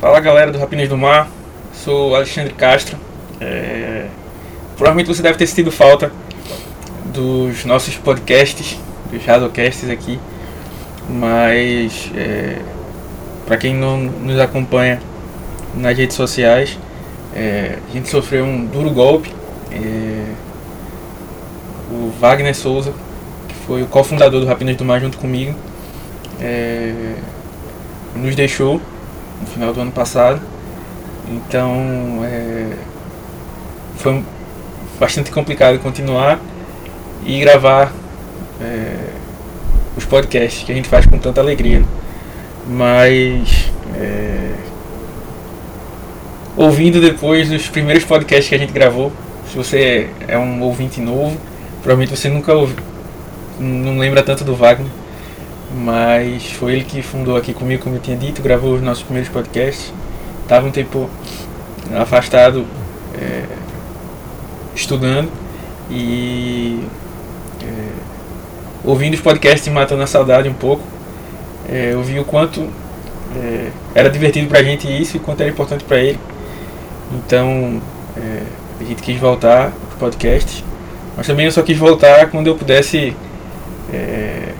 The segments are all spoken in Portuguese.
Fala galera do Rapinas do Mar, sou Alexandre Castro. É... Provavelmente você deve ter sentido falta dos nossos podcasts, dos Razocasts aqui, mas é... para quem não nos acompanha nas redes sociais, é... a gente sofreu um duro golpe. É... O Wagner Souza, que foi o cofundador do Rapinas do Mar junto comigo, é, nos deixou no final do ano passado. Então é, foi bastante complicado continuar e gravar é, os podcasts que a gente faz com tanta alegria. Mas é, ouvindo depois dos primeiros podcasts que a gente gravou, se você é um ouvinte novo, provavelmente você nunca ouviu, não lembra tanto do Wagner mas foi ele que fundou aqui comigo, como eu tinha dito, gravou os nossos primeiros podcasts. Estava um tempo afastado é, estudando e é, ouvindo os podcasts matando a saudade um pouco. É, eu vi o quanto é, era divertido pra gente isso e quanto era importante para ele. Então é, a gente quis voltar ao podcast, mas também eu só quis voltar quando eu pudesse é,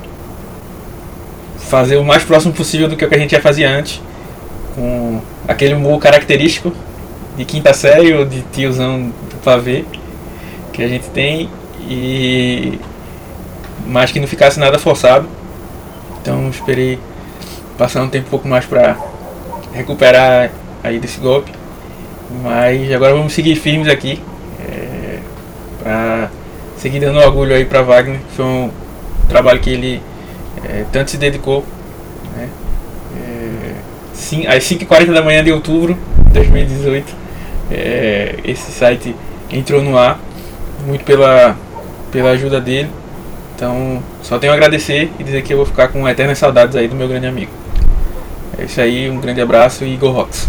fazer o mais próximo possível do que o que a gente já fazia antes, com aquele humor característico de quinta série ou de tiozão do pavê que a gente tem e mas que não ficasse nada forçado. Então esperei passar um tempo um pouco mais para recuperar aí desse golpe. Mas agora vamos seguir firmes aqui é, para seguir dando orgulho aí para Wagner. Foi um trabalho que ele é, tanto se dedicou. Né? É, sim, às 5h40 da manhã de outubro de 2018, é, esse site entrou no ar, muito pela, pela ajuda dele. Então, só tenho a agradecer e dizer que eu vou ficar com eternas saudades aí do meu grande amigo. É isso aí, um grande abraço e Go Rocks!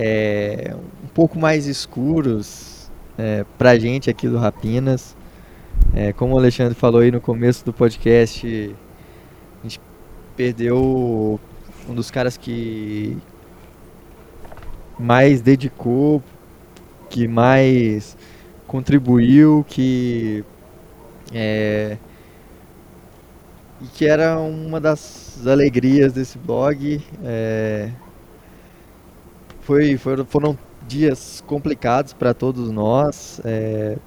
é, um pouco mais escuros é, pra gente aqui do Rapinas. É, como o Alexandre falou aí no começo do podcast, a gente perdeu um dos caras que mais dedicou, que mais contribuiu, que é, e que era uma das alegrias desse blog. É, foi, foi, foram dias complicados para todos nós, é,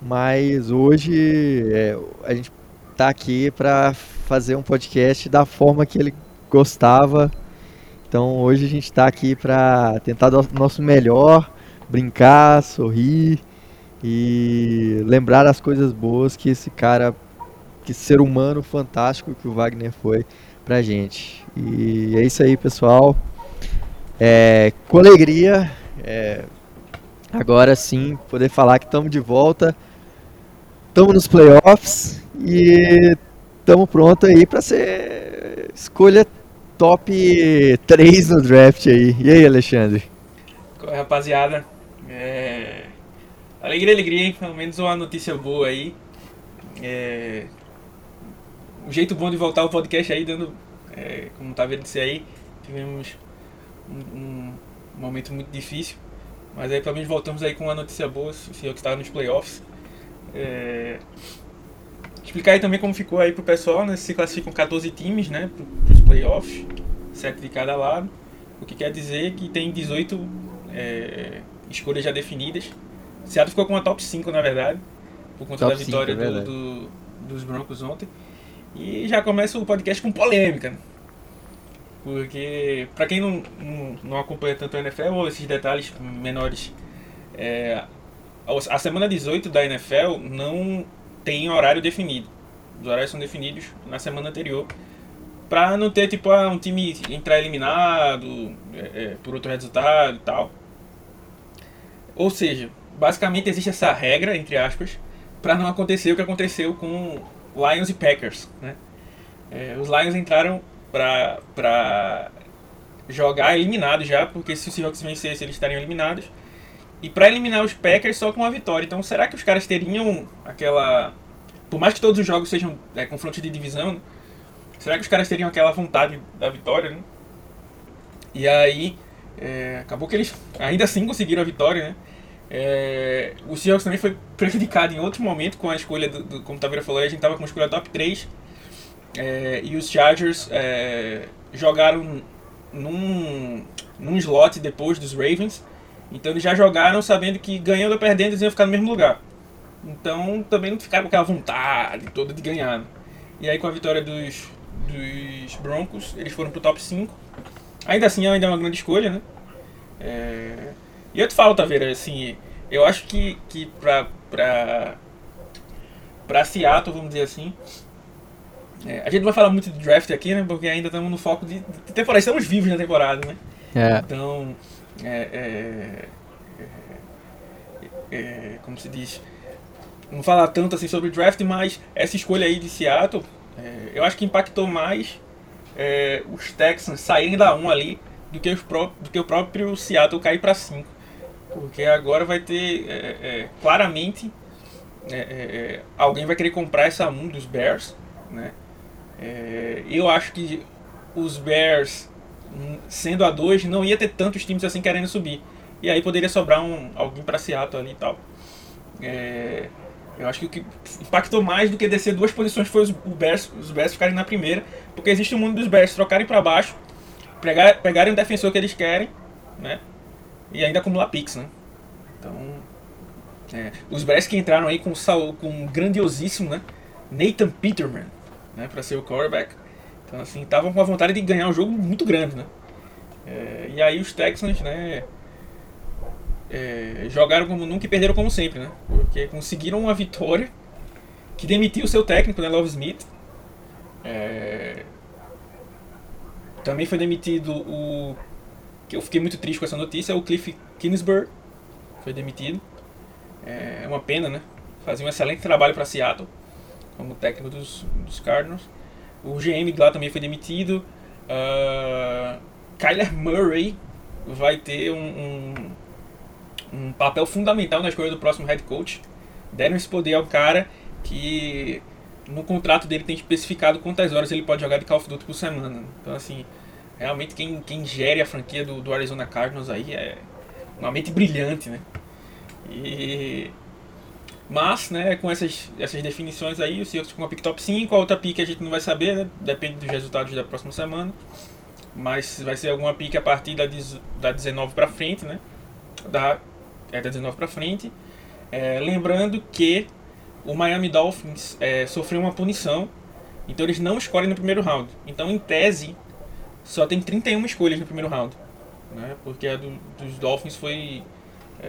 mas hoje é, a gente está aqui para fazer um podcast da forma que ele gostava. Então hoje a gente está aqui para tentar dar o nosso melhor, brincar, sorrir e lembrar as coisas boas que esse cara, que ser humano fantástico que o Wagner foi pra gente. E é isso aí, pessoal. É, com alegria, é, agora sim, poder falar que estamos de volta, estamos nos playoffs e estamos prontos aí para ser escolha top 3 no draft aí. E aí, Alexandre? Rapaziada, é... alegria, alegria, hein? Pelo menos uma notícia boa aí. É... Um jeito bom de voltar o podcast aí, dando, é, como tá vendo isso aí, tivemos um, um, momento muito difícil. Mas aí pelo menos voltamos aí com uma notícia boa, o senhor que estava nos playoffs. É... Explicar aí também como ficou aí pro pessoal, né? Se classificam 14 times, né? Para os playoffs, 7 de cada lado. O que quer dizer que tem 18 é, escolhas já definidas. Seattle ficou com uma top 5, na verdade, por conta top da vitória 5, é do, do, dos Broncos ontem. E já começa o podcast com polêmica. Porque, para quem não, não, não, acompanha tanto a NFL, ou esses detalhes menores, é, a semana 18 da NFL não tem horário definido. Os horários são definidos na semana anterior Pra não ter, tipo, ah, um time entrar eliminado é, é, por outro resultado e tal. Ou seja, basicamente existe essa regra, entre aspas, para não acontecer o que aconteceu com Lions e Packers. Né? É, os Lions entraram para jogar eliminados já, porque se o Seahawks vencesse eles estariam eliminados. E para eliminar os Packers só com uma vitória. Então será que os caras teriam aquela. Por mais que todos os jogos sejam é, confrontos de divisão, né? será que os caras teriam aquela vontade da vitória? Né? E aí, é, acabou que eles ainda assim conseguiram a vitória, né? É, o Seahawks também foi prejudicado em outro momento com a escolha, do, do como o Taveira falou, a gente estava com a escolha top 3 é, e os Chargers é, jogaram num, num slot depois dos Ravens. Então eles já jogaram sabendo que ganhando ou perdendo eles iam ficar no mesmo lugar. Então também não ficaram com aquela vontade toda de ganhar. Né? E aí com a vitória dos, dos Broncos, eles foram pro top 5. Ainda assim ainda é uma grande escolha, né? É, e eu te falo, Taveira, assim, eu acho que, que pra, pra, pra Seattle, vamos dizer assim, é, a gente não vai falar muito de draft aqui, né? Porque ainda estamos no foco de, de temporada, estamos vivos na temporada, né? É. Então, é, é, é, é como se diz, não falar tanto assim sobre draft, mas essa escolha aí de Seattle, é, eu acho que impactou mais os Texans saírem da 1 ali do que, os pró do que o próprio Seattle cair para 5. Porque agora vai ter claramente alguém vai querer comprar essa 1 dos Bears. Né? É, eu acho que os Bears, hum, sendo a 2, não ia ter tantos times assim querendo subir. E aí poderia sobrar um, alguém para Seattle ali e tal. É, eu acho que o que impactou mais do que descer duas posições foi os, Bears, os Bears ficarem na primeira. Porque existe o mundo dos Bears trocarem para baixo, pegar, pegarem o defensor que eles querem, né? e ainda acumular picks, né? Então, é, os Bears que entraram aí com, com um grandiosíssimo, né? Nathan Peterman, né? Para ser o quarterback. Então, assim, estavam com a vontade de ganhar um jogo muito grande, né? É, e aí os Texans, né? É, jogaram como nunca e perderam como sempre, né? Porque conseguiram uma vitória que demitiu o seu técnico, né? Love Smith. É, também foi demitido o que eu fiquei muito triste com essa notícia, é o Cliff Kingsbury foi demitido. É uma pena, né? Fazia um excelente trabalho para Seattle como técnico dos, dos Cardinals. O GM lá também foi demitido. Uh, Kyler Murray vai ter um, um, um, papel fundamental na escolha do próximo head coach. Deram esse poder ao cara que no contrato dele tem especificado quantas horas ele pode jogar de Call of Duty por semana. Então, assim, realmente quem, quem gere a franquia do, do Arizona Cardinals aí é uma mente brilhante, né? E... Mas, né, com essas, essas definições aí, o Seahawks com uma pick top 5, a outra pick a gente não vai saber, né? Depende dos resultados da próxima semana. Mas vai ser alguma pick a partir da, da 19 para frente, né? Da, é, da 19 para frente. É, lembrando que o Miami Dolphins é, sofreu uma punição, então eles não escolhem no primeiro round. Então, em tese, só tem 31 escolhas no primeiro round. Né? Porque a do, dos Dolphins foi, é,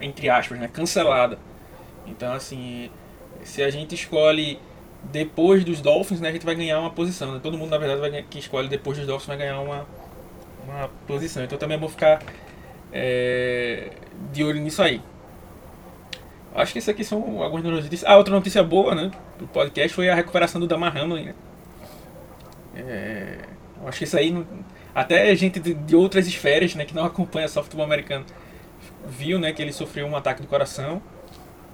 é, entre aspas, né? cancelada. Então, assim, se a gente escolhe depois dos Dolphins, né, a gente vai ganhar uma posição. Né? Todo mundo, na verdade, vai, que escolhe depois dos Dolphins vai ganhar uma, uma posição. Então também bom ficar é, de olho nisso aí. Acho que isso aqui são algumas notícias. Ah, outra notícia boa, né, do podcast foi a recuperação do Damar Hamlin, né? É, Acho que isso aí, até gente de, de outras esferas, né, que não acompanha só futebol americano, viu, né, que ele sofreu um ataque do coração,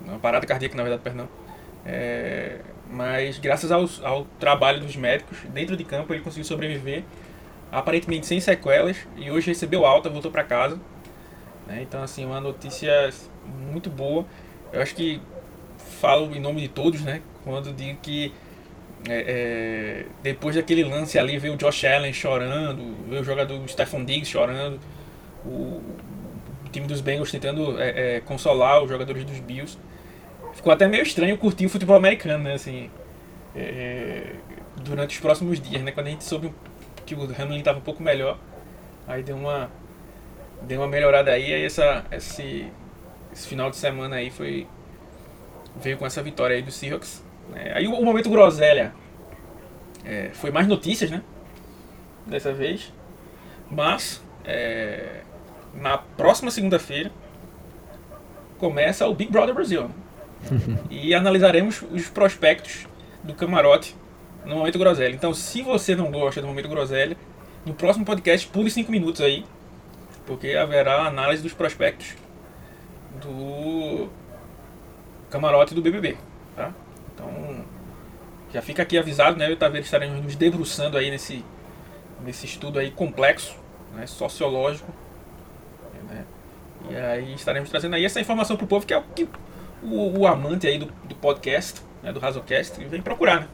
uma parada cardíaca, na verdade, perdão. É, mas graças ao, ao trabalho dos médicos dentro de campo ele conseguiu sobreviver, aparentemente sem sequelas, e hoje recebeu alta, voltou para casa. Né, então, assim, uma notícia muito boa. Eu acho que falo em nome de todos, né, quando digo que é, é, depois daquele lance ali, veio o Josh Allen chorando, veio o jogador Stephon Diggs chorando, o time dos Bengals tentando é, é, consolar os jogadores dos Bills. Ficou até meio estranho curtir o futebol americano, né? Assim, é, durante os próximos dias, né? Quando a gente soube que o Hamlin estava um pouco melhor, aí deu uma, deu uma melhorada aí, aí essa, esse, esse final de semana aí foi veio com essa vitória aí do Seahawks é, aí o, momento groselha. É, foi mais notícias, né? Dessa vez. Mas, é, na próxima segunda-feira, começa o Big Brother Brasil. e analisaremos os prospectos do camarote no Momento Groselha. Então, se você não gosta do Momento Groselha, no próximo podcast, pule 5 minutos aí, porque haverá análise dos prospectos do camarote do BBB, tá? Então, já fica aqui avisado, né? Eu e estaremos nos debruçando aí nesse, nesse estudo aí complexo, né? sociológico? E aí estaremos trazendo aí essa informação pro povo que é o que o, o amante aí do, do podcast, né? do Razocast, vem procurar, né?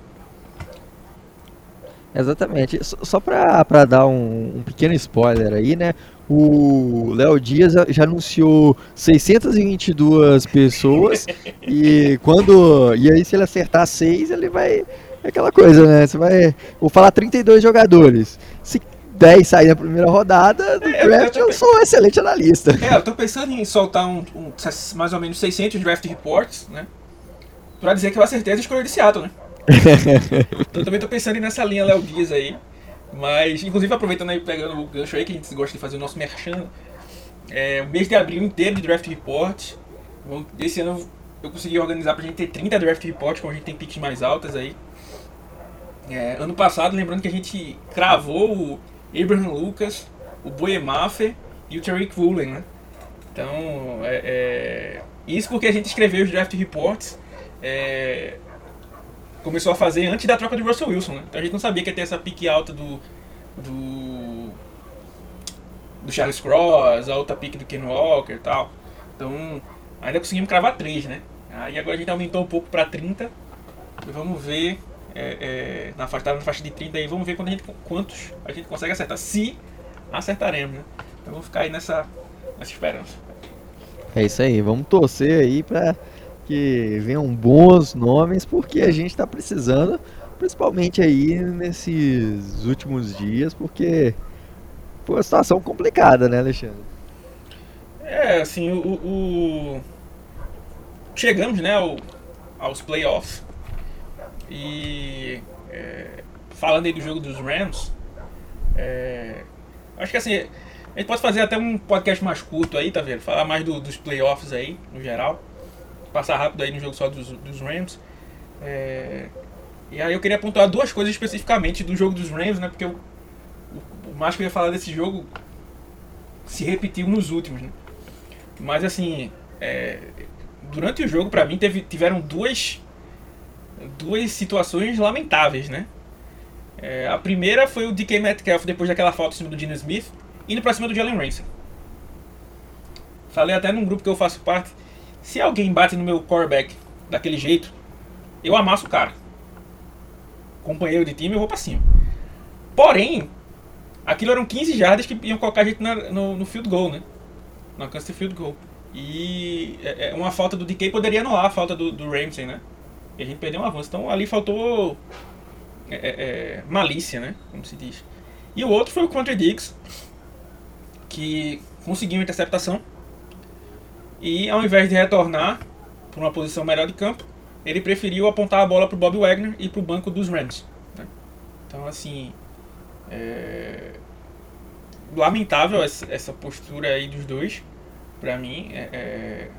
Exatamente. Só para dar um, um, pequeno spoiler aí, né? O Léo Dias já anunciou 622 pessoas e quando e aí se ele acertar 6, ele vai é aquela coisa, né? Você vai vou falar 32 jogadores. Se 10 sair na primeira rodada do é, draft, eu, eu, sou um excelente analista. É, eu tô pensando em soltar um, um mais ou menos 600 draft reports, né? Pra dizer que eu acertei a escolha de Seattle, né? então também tô pensando nessa linha Léo Dias aí. Mas, inclusive aproveitando aí, pegando o gancho aí, que a gente gosta de fazer o nosso merchan. É, o mês de abril inteiro de Draft Report. Esse ano eu consegui organizar pra gente ter 30 Draft Reports, como a gente tem picks mais altas aí. É, ano passado, lembrando que a gente cravou o Abraham Lucas, o Boemaffer e o Tariq Woolen, né? Então, é, é, isso porque a gente escreveu os Draft Reports. É, começou a fazer antes da troca de Russell Wilson, né? Então a gente não sabia que ia ter essa pique alta do. do. do Charles Cross, a outra pique do Ken Walker e tal. Então ainda conseguimos cravar três, né? Aí agora a gente aumentou um pouco para 30. E vamos ver. É, é, na, faixa, na faixa de 30 aí, vamos ver quando a gente, quantos a gente consegue acertar. Se acertaremos, né? Então vamos ficar aí nessa, nessa esperança. É isso aí, vamos torcer aí para que venham bons nomes, porque a gente está precisando, principalmente aí nesses últimos dias, porque foi uma situação complicada, né, Alexandre? É, assim, o, o... chegamos, né, ao, aos playoffs e é, falando aí do jogo dos Rams, é, acho que assim a gente pode fazer até um podcast mais curto aí, tá vendo? Falar mais do, dos playoffs aí, no geral passar rápido aí no jogo só dos, dos Rams. É, e aí eu queria pontuar duas coisas especificamente do jogo dos Rams, né? Porque o, o, o mais que eu ia falar desse jogo se repetiu nos últimos, né? Mas assim, é, durante o jogo, para mim, teve, tiveram duas, duas situações lamentáveis, né? É, a primeira foi o DK Metcalf, depois daquela falta em cima do Gene Smith, indo pra cima do Jalen Ramsey. Falei até num grupo que eu faço parte, se alguém bate no meu quarterback daquele jeito, eu amasso o cara. Companheiro de time, eu vou pra cima. Porém, aquilo eram 15 jardas que iam colocar a gente na, no, no, field goal, né? No alcance de field goal. E é, é uma falta do DK poderia anular a falta do, do Ramsey, né? E a gente perdeu um avanço. Então ali faltou é, é, é malícia, né? Como se diz. E o outro foi o Contra Diggs, que conseguiu uma interceptação e ao invés de retornar para uma posição melhor de campo, ele preferiu apontar a bola para o Bob Wagner e para o banco dos Rams. Né? Então, assim, é... lamentável essa postura aí dos dois, para mim. É, é...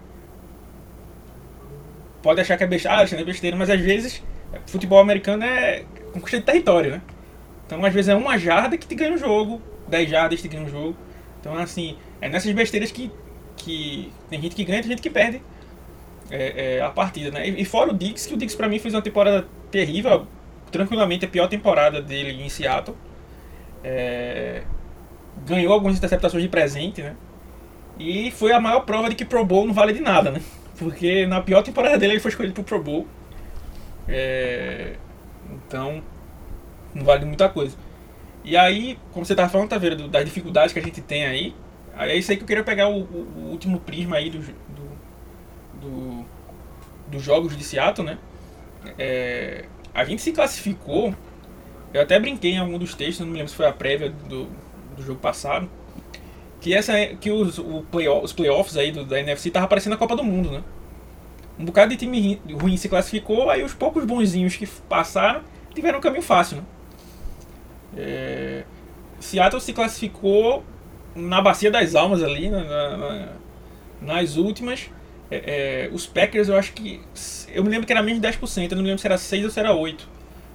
Pode achar que é besteira, ah, é besteira, mas às vezes futebol americano é conquista de território, né? Então, às vezes é uma jarda que te ganha um jogo, 10 jardas te ganha um jogo. Então, assim, é nessas besteiras que que tem gente que ganha e tem gente que perde é, é, a partida, né? E, e, fora o Dix, que o Dix pra mim fez uma temporada terrível, tranquilamente a pior temporada dele em Seattle. É, ganhou algumas interceptações de presente, né? E foi a maior prova de que Pro Bowl não vale de nada, né? Porque na pior temporada dele ele foi escolhido pro Pro Bowl. É, então, não vale muita coisa. E aí, como você tava falando, tá vendo, das dificuldades que a gente tem aí, é isso aí que eu queria pegar o, o, o último prisma aí do, do, do, dos jogos de Seattle, né? É, a gente se classificou. Eu até brinquei em algum dos textos, não me lembro se foi a prévia do, do jogo passado. Que, essa, que os, o os playoffs aí do, da NFC tava aparecendo a Copa do Mundo, né? Um bocado de time ruim se classificou, aí os poucos bonzinhos que passaram tiveram um caminho fácil, né? É, Seattle se classificou na bacia das almas ali, na, na, nas últimas. É, é, os Packers, eu acho que. Eu me lembro que era menos de 10%, eu não me lembro se era 6 ou se era 8%.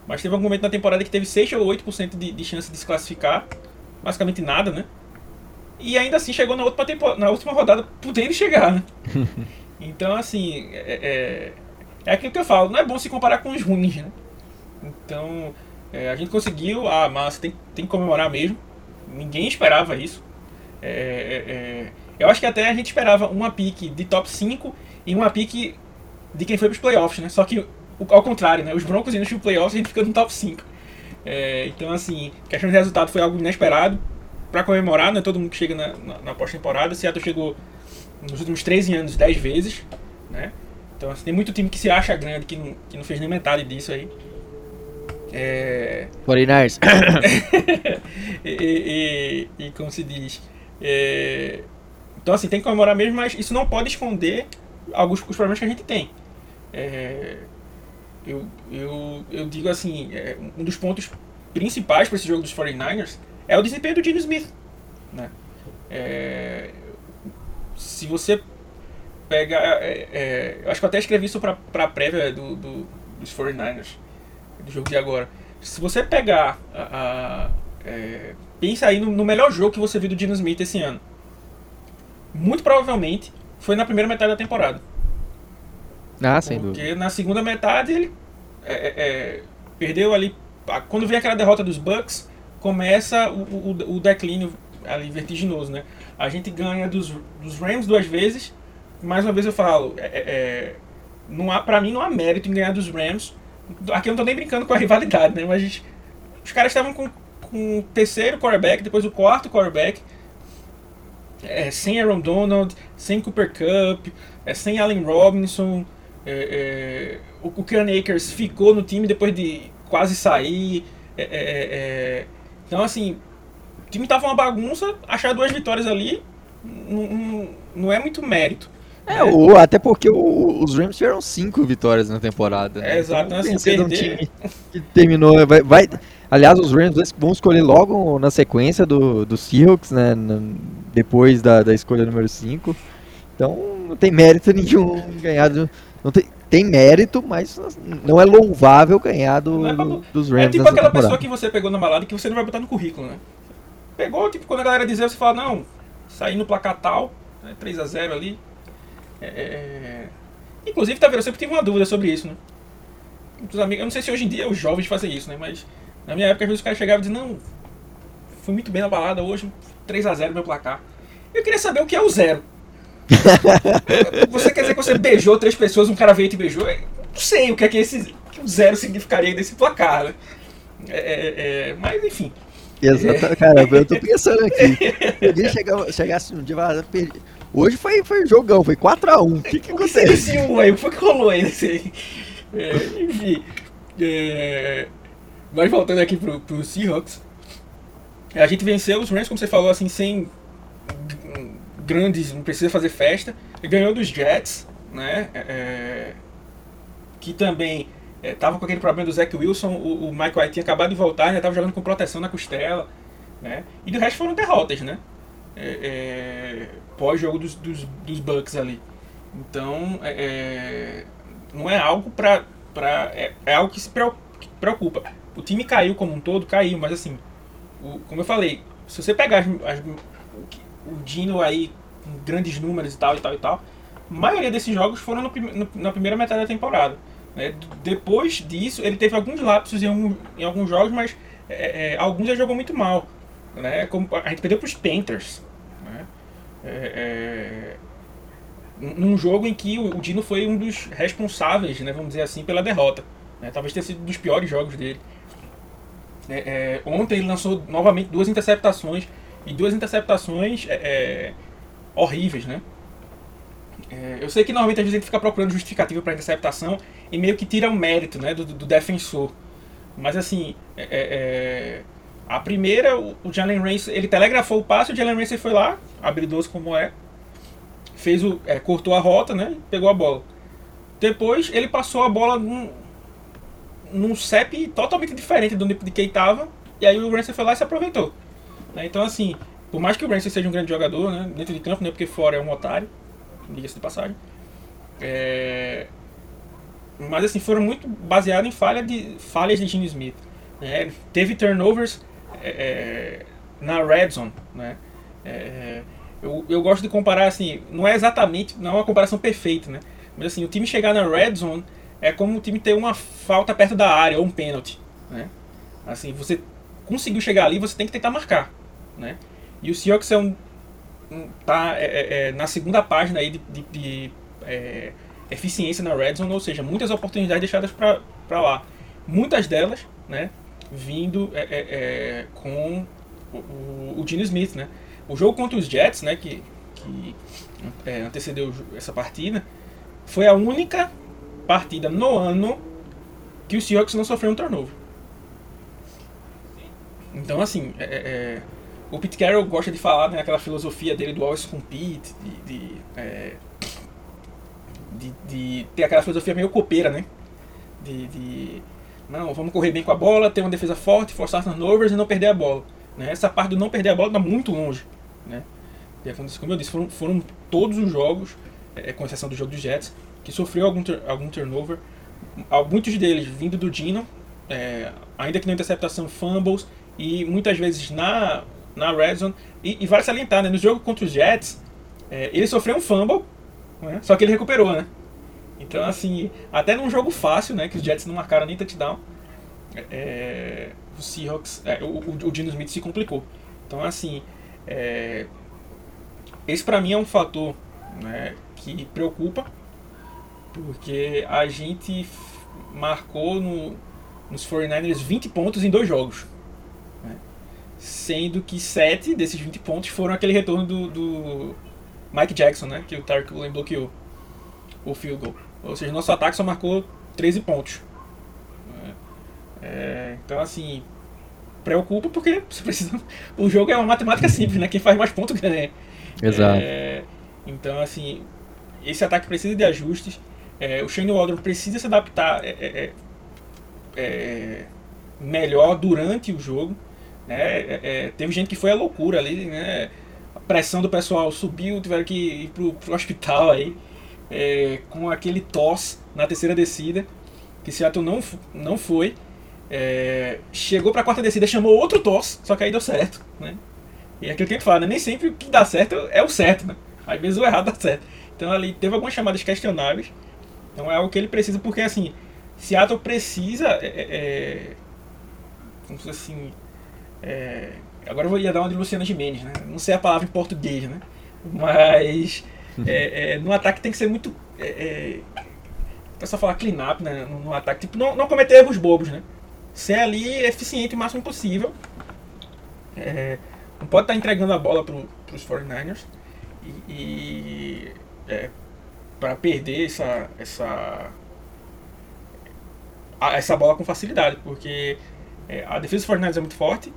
Mas teve algum momento na temporada que teve 6 ou 8% de, de chance de se classificar. Basicamente nada, né? E ainda assim chegou na última, temporada, na última rodada podendo chegar, né? então, assim, é, é, é aquilo que eu falo, não é bom se comparar com os ruins, né? Então, é, a gente conseguiu, ah, mas tem, tem que comemorar mesmo. Ninguém esperava isso. É, é, é, eu acho que até a gente esperava uma pique de top 5 e uma pique de quem foi para os playoffs, né? Só que ao contrário, né? Os Broncos indo para os playoffs e a gente fica no top 5. É, então, assim, questão de resultado foi algo inesperado. Para comemorar, não é todo mundo que chega na, na, na pós-temporada. Seattle chegou nos últimos 13 anos 10 vezes, né? Então, assim, tem muito time que se acha grande que não, que não fez nem metade disso aí. É... 49ers. e, e, e, como se diz. É... Então, assim, tem que comemorar mesmo, mas isso não pode esconder alguns os problemas que a gente tem. É... Eu, eu, eu digo assim: é, um dos pontos principais para esse jogo dos 49ers é o desempenho do Gene Smith. Né? É... Se você pega. É, é, eu acho que eu até escrevi isso para a prévia do, do, dos 49ers do jogo de agora. Se você pegar a, a é, pensa aí no, no, melhor jogo que você viu do Dino Smith esse ano. Muito provavelmente foi na primeira metade da temporada. Ah, sem Porque dúvida. Porque na segunda metade ele é, é, perdeu ali. Quando vem aquela derrota dos Bucks, começa o, o, o, declínio ali vertiginoso, né? A gente ganha dos, dos Rams duas vezes. Mais uma vez eu falo, é, é, é não há, pra mim não há mérito em ganhar dos Rams Aqui eu não tô nem brincando com a rivalidade, né? Mas gente, os caras estavam com, com o terceiro quarterback, depois o quarto quarterback. É, sem Aaron Donald, sem Cooper Cup, é, sem Allen Robinson. É, é o, o Ken Akers ficou no time depois de quase sair. É, é, então, assim, o time tava uma bagunça. Achar duas vitórias ali não, não, não é muito mérito. É, o, até porque o, os Rams tiveram cinco vitórias na temporada. Né? É, exato, então, assim, perder... um time que terminou. Vai, vai, aliás, os Rams vão escolher logo na sequência do, do Seahawks, né? depois da, da escolha número 5. Então não tem mérito nenhum ganhar. Do, não tem, tem mérito, mas não é louvável ganhar do, é pra, dos Rams. É tipo aquela temporada. pessoa que você pegou na balada que você não vai botar no currículo, né? Pegou, tipo, quando a galera dizer, você fala, não, sair no placar tal, né, 3x0 ali, é, é, é... Inclusive, tá vendo, eu sempre tive uma dúvida sobre isso, né? Muitos amigos, eu não sei se hoje em dia os jovens fazem isso, né? Mas na minha época, às vezes os caras chegavam e diziam, não, fui muito bem na balada hoje, 3x0 meu placar. Eu queria saber o que é o zero. Você quer dizer que você beijou três pessoas, um cara veio e te beijou? Eu não sei o que é que esse que zero significaria desse placar, né? É, é, é mas enfim. Exato, cara, eu tô pensando aqui. Alguém chegasse um dia e Hoje foi, foi jogão, foi 4x1. O que, que aconteceu? aí? O que rolou aí? É, enfim. É, mas voltando aqui pro, pro Seahawks. A gente venceu os Rams, como você falou, assim, sem grandes, não precisa fazer festa. E ganhou dos Jets, né? É, é que também estava é, com aquele problema do Zach Wilson. O, o Mike White tinha acabado de voltar, já estava jogando com proteção na costela. Né? E do resto foram derrotas, né? É, é, pós-jogo dos, dos, dos Bucks ali. Então, não é algo pra. pra é, é algo que se preocupa. O time caiu como um todo, caiu, mas assim, o, como eu falei, se você pegar as, as, o Dino aí com grandes números e tal e tal e tal, a maioria desses jogos foram no, no, na primeira metade da temporada. Né? Depois disso, ele teve alguns lapsos em, em alguns jogos, mas é, é, alguns ele jogou muito mal. Né? Como, a gente perdeu para os Panthers. Né? É, é, num jogo em que o, Dino foi um dos responsáveis, né, vamos dizer assim, pela derrota. Né? Talvez tenha sido um dos piores jogos dele. É, é, ontem ele lançou novamente duas interceptações e duas interceptações é, é, horríveis, né? É, eu sei que normalmente a gente fica procurando justificativa para interceptação e meio que tira o mérito, né, do, do defensor. Mas assim, a primeira, o, Jalen Ramsey, ele telegrafou o passe, o Jalen Ramsey foi lá, habilidoso como é, fez o, é, cortou a rota, né, pegou a bola. Depois ele passou a bola num, num CEP totalmente diferente do de quem estava e aí o Ramsey foi lá e se aproveitou. Né? Então, assim, por mais que o Ramsey seja um grande jogador, né, dentro de campo, né, porque fora é um otário, diga-se de passagem, é... mas assim, foram muito baseados em falha de, falhas de Gene Smith. Né? Teve turnovers é, é, na red zone, né? É, eu, eu gosto de comparar assim, não é exatamente, não é uma comparação perfeita, né? Mas assim, o time chegar na red zone é como o time ter uma falta perto da área ou um pênalti, né? Assim, você conseguiu chegar ali, você tem que tentar marcar, né? E o Seahawks é um, um tá é, é, é na segunda página aí de, de, de é, eficiência na red zone, ou seja, muitas oportunidades deixadas para lá, muitas delas, né? Vindo é, é, com o, o, o Gene Smith, né? O jogo contra os Jets, né, que, que antecedeu essa partida, foi a única partida no ano que o Seahawks não sofreu um turnover. Então, assim, é o Pete Carroll gosta de falar né, aquela filosofia dele do always compete, de, de, é, de, de, ter aquela filosofia meio copeira, né? De, de, não, vamos correr bem com a bola, ter uma defesa forte, forçar turnovers e não perder a bola. Né? Essa parte do não perder a bola está muito longe. Né? E aconteceu, como eu disse, foram, foram todos os jogos, é, com exceção do jogo dos Jets, que sofreu algum, algum turnover. Muitos deles vindo do Dino, é, ainda que na interceptação, fumbles, e muitas vezes na, na red zone. E, e vale salientar, né, no jogo contra os Jets, é, ele sofreu um fumble, né, só que ele recuperou, né? Então, assim, até num jogo fácil, né, que os Jets não marcaram nem touchdown, é, o Seahawks, é, o, o, Dino Smith se complicou. Então, assim, é, esse para mim é um fator né, que preocupa, porque a gente marcou no, nos 49ers 20 pontos em dois jogos. Sendo que 7 desses 20 pontos foram aquele retorno do, do Mike Jackson, né, que o Tark Woolen bloqueou o field goal. Ou seja, nosso ataque só marcou 13 pontos. Né. É, então, assim, preocupa porque você precisa. O jogo é uma matemática simples, né? Quem faz mais pontos ganha. Exato. É, então, assim, esse ataque precisa de ajustes. É, o Shane Waldron precisa se adaptar é, é, é, é melhor durante o jogo. Né? teve gente que foi a loucura ali, né? A pressão do pessoal subiu, tiveram que ir pro, pro hospital aí. com aquele tosse na terceira descida. Que Seattle não, não foi. É, chegou para a quarta descida, chamou outro tosse, só que aí deu certo, né? E é aquilo que a gente fala, né? nem sempre o que dá certo é o certo, né? Às vezes o errado dá certo. Então ali teve algumas chamadas questionáveis. Então é algo que ele precisa, porque assim, Seattle precisa. É, é, é como se assim. É, agora eu vou ia dar uma de Luciana Gimenez, né? Não sei a palavra em português, né? Mas é, é, no ataque tem que ser muito. É, é, o pessoal fala clean up né? no, no ataque, tipo, não, não cometer erros bobos, né? ser ali eficiente o máximo possível. É, não pode estar entregando a bola para os 49ers e, e é, para perder essa, essa, essa bola com facilidade, porque é, a defesa dos 49ers é muito forte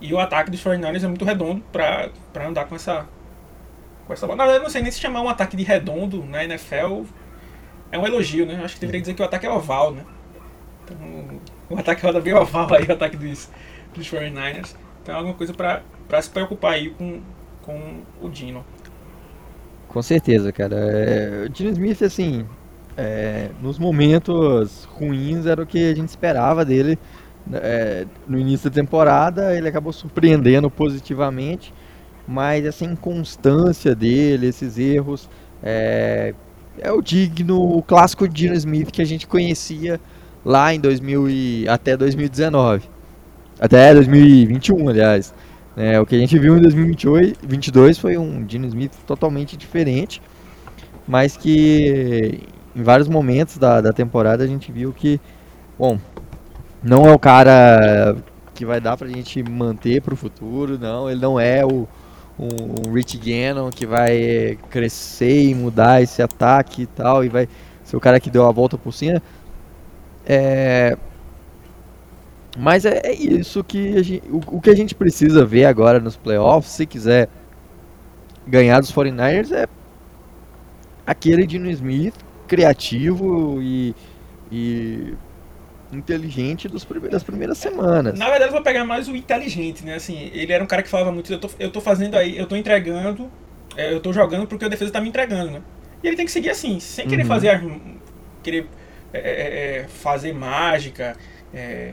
e o ataque dos 49ers é muito redondo para andar com essa, com essa bola. Na verdade, não sei nem se chamar um ataque de redondo na NFL é um elogio, né? Acho que deveria dizer que o ataque é oval, né? Então, o ataque roda bem oval aí, o ataque dos, dos 49ers. Então é alguma coisa para se preocupar aí com, com o Dino. Com certeza, cara. É, o Dino Smith, assim, é, nos momentos ruins era o que a gente esperava dele. É, no início da temporada ele acabou surpreendendo positivamente, mas essa inconstância dele, esses erros, é, é o digno, o clássico Dino Smith que a gente conhecia lá em 2000 e, até 2019. Até 2021, aliás. É, o que a gente viu em 2022 foi um Dino Smith totalmente diferente, mas que em vários momentos da, da temporada a gente viu que, bom, não é o cara que vai dar pra gente manter pro futuro, não, ele não é o um, um Rich Gannon que vai crescer e mudar esse ataque e tal, e vai ser o cara que deu a volta por cima. É... Mas é, é isso que gente, o, o, que a gente precisa ver agora nos playoffs, se quiser ganhar dos 49ers, é aquele Dino Smith criativo e, e inteligente dos prime das primeiras semanas. Na verdade, eu vou pegar mais o inteligente, né? Assim, ele era um cara que falava muito, eu tô, eu tô fazendo aí, eu tô entregando, é, eu tô jogando porque a defesa tá me entregando, né? E ele tem que seguir assim, sem querer uhum. fazer as, querer é, é, é fazer mágica, é,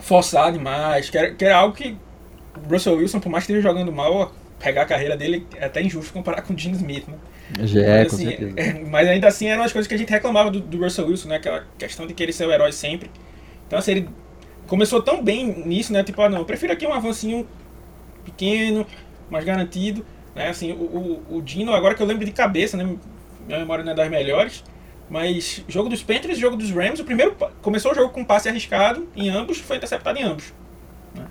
forçar demais, que era, que era algo que o Russell Wilson, por mais que esteja jogando mal, pegar a carreira dele é até injusto comparar com o Gene Smith, né? Já é, mas, assim, é, mas ainda assim eram as coisas que a gente reclamava do, do, Russell Wilson, né? Aquela questão de querer ser o herói sempre. Então, assim, ele começou tão bem nisso, né? Tipo, ah, não, eu prefiro aqui um avancinho pequeno, mais garantido, né? Assim, o, o, o Dino, agora que eu lembro de cabeça, né? Minha memória não é das melhores, mas jogo dos Panthers e jogo dos Rams, o primeiro começou o jogo com um passe arriscado em ambos, foi interceptado em ambos. Né?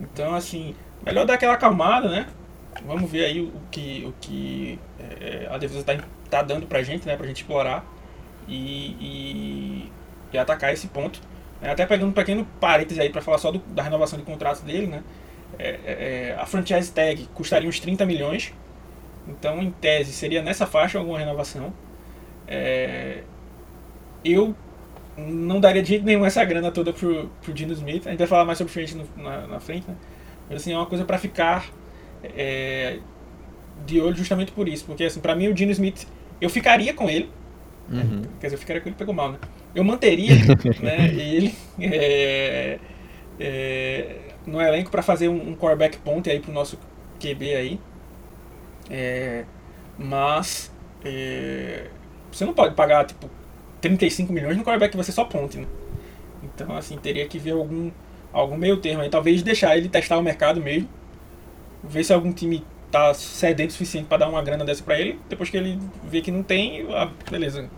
Então, assim, melhor dar aquela acalmada, né? Vamos ver aí o que, o que é, a defesa está tá dando pra gente, né? Pra gente explorar e, e, e atacar esse ponto. É, até pegando um pequeno parêntese aí para falar só do, da renovação de contrato dele, né? É, é, é, a franchise tag custaria uns 30 milhões. Então, em tese, seria nessa faixa alguma renovação. É, eu não daria de jeito nenhum essa grana toda pro, pro Dino Smith. A gente vai falar mais sobre frente na, na frente, né? Mas assim, é uma coisa para ficar é, de olho justamente por isso. Porque, assim, pra mim, o Dino Smith, eu ficaria com ele. Uhum. Quer dizer, eu ficaria com ele, pegou mal, né? Eu manteria né, ele é, é, no elenco para fazer um, um quarterback ponte aí pro nosso QB aí. É, mas é, você não pode pagar, tipo, 35 milhões no quarterback que você só ponte, né? Então, assim, teria que ver algum, algum meio termo aí. Talvez deixar ele testar o mercado mesmo. Ver se algum time tá cedendo o suficiente para dar uma grana dessa para ele. Depois que ele vê que não tem, ah, beleza.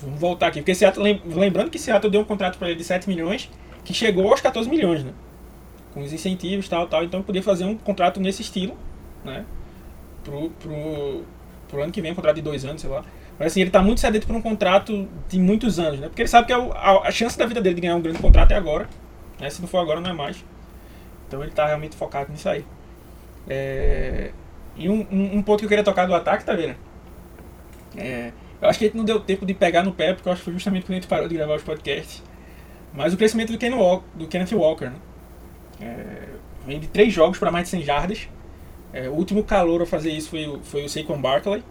Vamos voltar aqui. Porque Seattle, lembrando que Seattle deu um contrato para ele de 7 milhões, que chegou aos 14 milhões, né? Com os incentivos tal, tal. Então podia fazer um contrato nesse estilo, né? Pro, pro, pro ano que vem, um contrato de dois anos, sei lá. Mas assim, ele está muito sedento por um contrato de muitos anos, né? Porque ele sabe que é a, a, chance da vida dele de ganhar um grande contrato é agora. Né? Se não for agora, não é mais. Então ele está realmente focado nisso aí. É... E um, um, um, ponto que eu queria tocar do ataque, tá vendo? É... Eu acho que a gente não deu tempo de pegar no pé, porque eu acho que foi justamente quando a gente parou de gravar os podcasts. Mas o crescimento do, Ken do Kenneth Walker, né? É... Vem de três jogos para mais de 100 jardas. É, o último calor a fazer isso foi, foi o Saquon Barkley.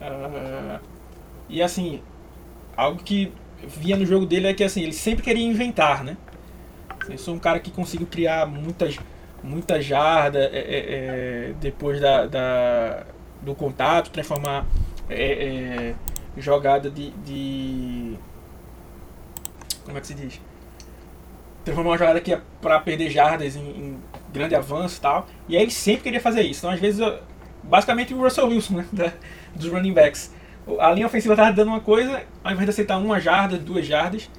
Uh, e assim, algo que via no jogo dele é que assim, ele sempre queria inventar, né? Eu sou um cara que consigo criar muitas muita jarda é, é, é, depois da, da, do contato, transformar é, é, jogada de, de, Como é que se diz? Transformar uma jogada que é para perder jardas em, em, grande avanço e tal. E aí ele sempre queria fazer isso. Então, às vezes, basicamente o Russell Wilson, né? Da, dos running backs. A linha ofensiva estava dando uma coisa, ao invés de aceitar uma jarda, duas jardas,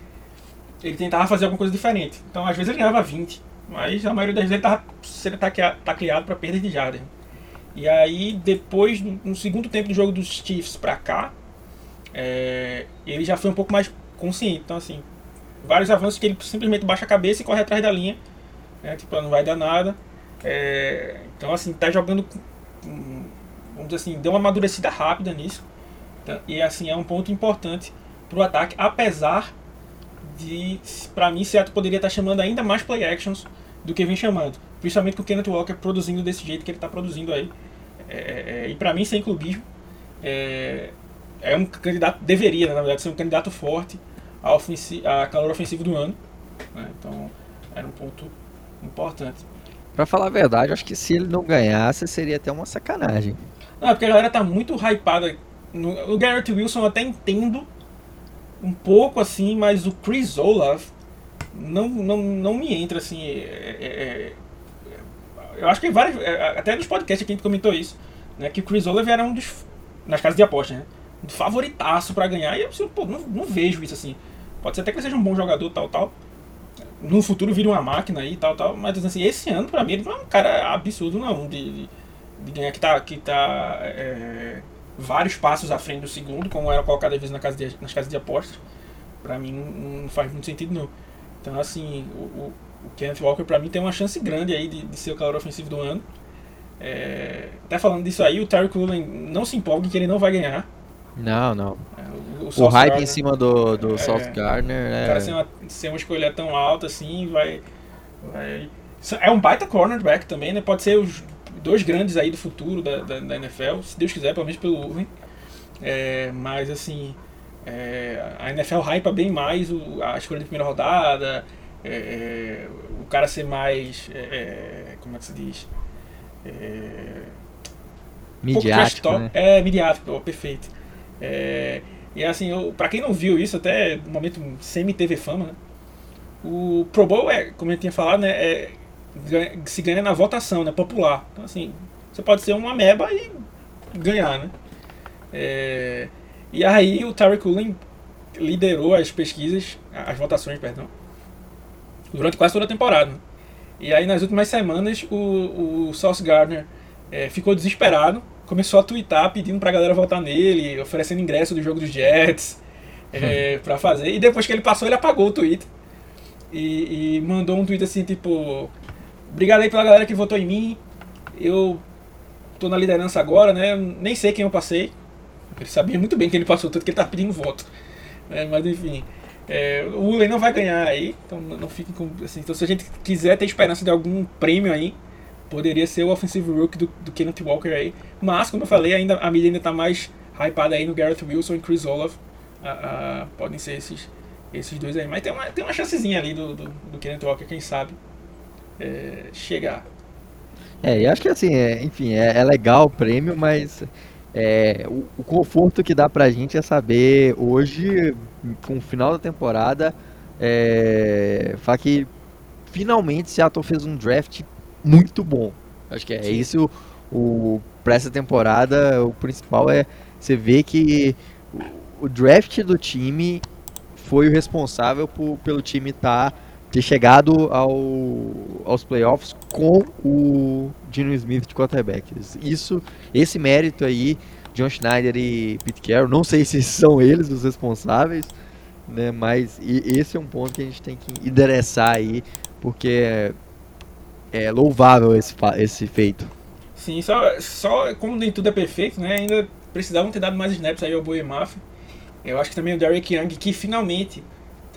ele tentava fazer alguma coisa diferente. Então, às vezes, ele ganhava 20 mas a maioria das vezes ele estava sendo tacleado para perda de jardas. E aí, depois, no segundo tempo do jogo dos Chiefs para cá, é, ele já foi um pouco mais consciente. Então, assim, vários avanços que ele simplesmente baixa a cabeça e corre atrás da linha. Né, tipo, não vai dar nada. É, então, assim, tá jogando. Vamos dizer assim, deu uma amadurecida rápida nisso. Tá, e, assim, é um ponto importante para o ataque, apesar de, para mim, Seattle poderia estar tá chamando ainda mais play actions do que vem chamando. Principalmente com o Kenneth Walker produzindo desse jeito que ele está produzindo aí. É, é, é, e para mim, sem clubismo, é, é um candidato, deveria, na verdade, ser um candidato forte a, ofensi a calor ofensivo do ano. Né? Então, era um ponto importante. Pra falar a verdade, acho que se ele não ganhasse, seria até uma sacanagem. Não, porque a galera tá muito hypada. No, o Garrett Wilson eu até entendo um pouco assim, mas o Chris Olaf não, não, não me entra assim. É, é, é eu acho que vários. É, até nos podcasts que a gente comentou isso. Né, que o Chris Oliver era um dos. Nas casas de aposta, né? Um favoritaço para ganhar. E eu assim, pô, não, não, vejo isso assim. Pode ser até que ele seja um bom jogador, tal, tal. No futuro vira uma máquina aí, tal, tal. Mas assim, esse ano, pra mim, ele não é um cara absurdo, não. De, de, de ganhar que tá. Que tá é, vários passos à frente do segundo, como era colocado às vezes na casa de, nas casas de apostas. Pra mim não faz muito sentido, não. Então, assim, o, o, o Kenneth Walker, para mim, tem uma chance grande aí de, de ser o calor ofensivo do ano. É, até falando disso aí, o Terry Cullen não se empolgue que ele não vai ganhar. Não, não. É, o, o, o hype Gardner, em cima do, do é, South Gardner, né? O cara sem uma, sem uma escolha tão alta assim, vai, vai. É um baita cornerback também, né? Pode ser os dois grandes aí do futuro da, da, da NFL, se Deus quiser, pelo menos pelo Urban. É, mas assim, é, a NFL hypa bem mais o, a escolha de primeira rodada, é, é o cara ser mais. É, é, como é que se diz? midiático. Um né? É, midiático, perfeito. e assim, eu, pra quem não viu isso, até no momento semi-TV fama, né? O Pro Bowl é, como eu tinha falado, né? É, se ganha na votação, né? Popular. Então, assim, você pode ser uma meba e ganhar, né? É, e aí o Terry Cullen liderou as pesquisas, as votações, perdão, durante quase toda a temporada. E aí nas últimas semanas o, o Sauce Gardner é, ficou desesperado, começou a twittar pedindo pra galera votar nele, oferecendo ingresso do jogo dos Jets é, pra fazer. E depois que ele passou, ele apagou o tweet. E, e mandou um tweet assim, tipo, Obrigado aí pela galera que votou em mim. Eu tô na liderança agora, né? Nem sei quem eu passei. Ele sabia muito bem que ele passou, tanto que ele tá pedindo voto. É, mas enfim. É, o Ulen não vai ganhar aí, então não fiquem com. Assim, então se a gente quiser ter esperança de algum prêmio aí, poderia ser o Offensive Rook do, do Kenneth Walker aí. Mas, como eu falei, ainda, a mídia ainda tá mais hypada aí no Garrett Wilson e Chris Olaf. podem ser esses, esses dois aí. Mas tem uma, tem uma chancezinha ali do, do, do Kenneth Walker, quem sabe é, chegar. É, e acho que assim, é, enfim, é, é, legal o prêmio, mas é, o, o, conforto que dá pra gente é saber hoje, com o final da temporada, é, falar que finalmente Seattle fez um draft muito bom. Acho que é isso o, para essa temporada, o principal é você ver que o, o draft do time foi o responsável por, pelo time estar tá ter chegado ao, aos playoffs com o Dino Smith de quarterback. Isso, esse mérito aí, John Schneider e Pete Carroll, não sei se são eles os responsáveis, né, mas esse é um ponto que a gente tem que endereçar aí, porque é, é louvável esse, esse feito. Sim, só, só como nem tudo é perfeito, né, ainda precisavam ter dado mais snaps aí ao Bowie Mafia. Eu acho que também o Derek Young, que finalmente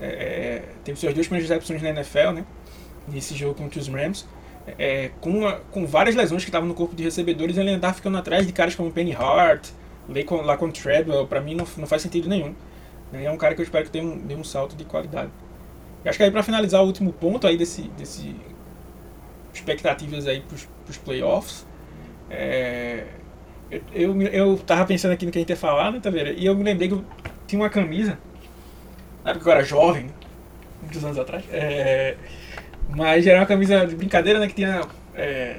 é, é, teve suas duas primeiras recepções na NFL, né? Nesse jogo contra os Rams. É, com, a, com várias lesões que estavam no corpo de recebedores, ele andava ficando atrás de caras como Penny Hart, com, o Treadwell, pra mim não, não faz sentido nenhum. É um cara que eu espero que tenha um, dê um salto de qualidade. E acho que aí pra finalizar o último ponto aí desse, desse expectativas aí pros, pros playoffs, é, eu, eu, eu tava pensando aqui no que a gente ia falar, né, tá vendo? E eu me lembrei que eu tinha uma camisa na época que eu era jovem, muitos anos atrás. É, mas era uma camisa de brincadeira, né? Que tinha. É,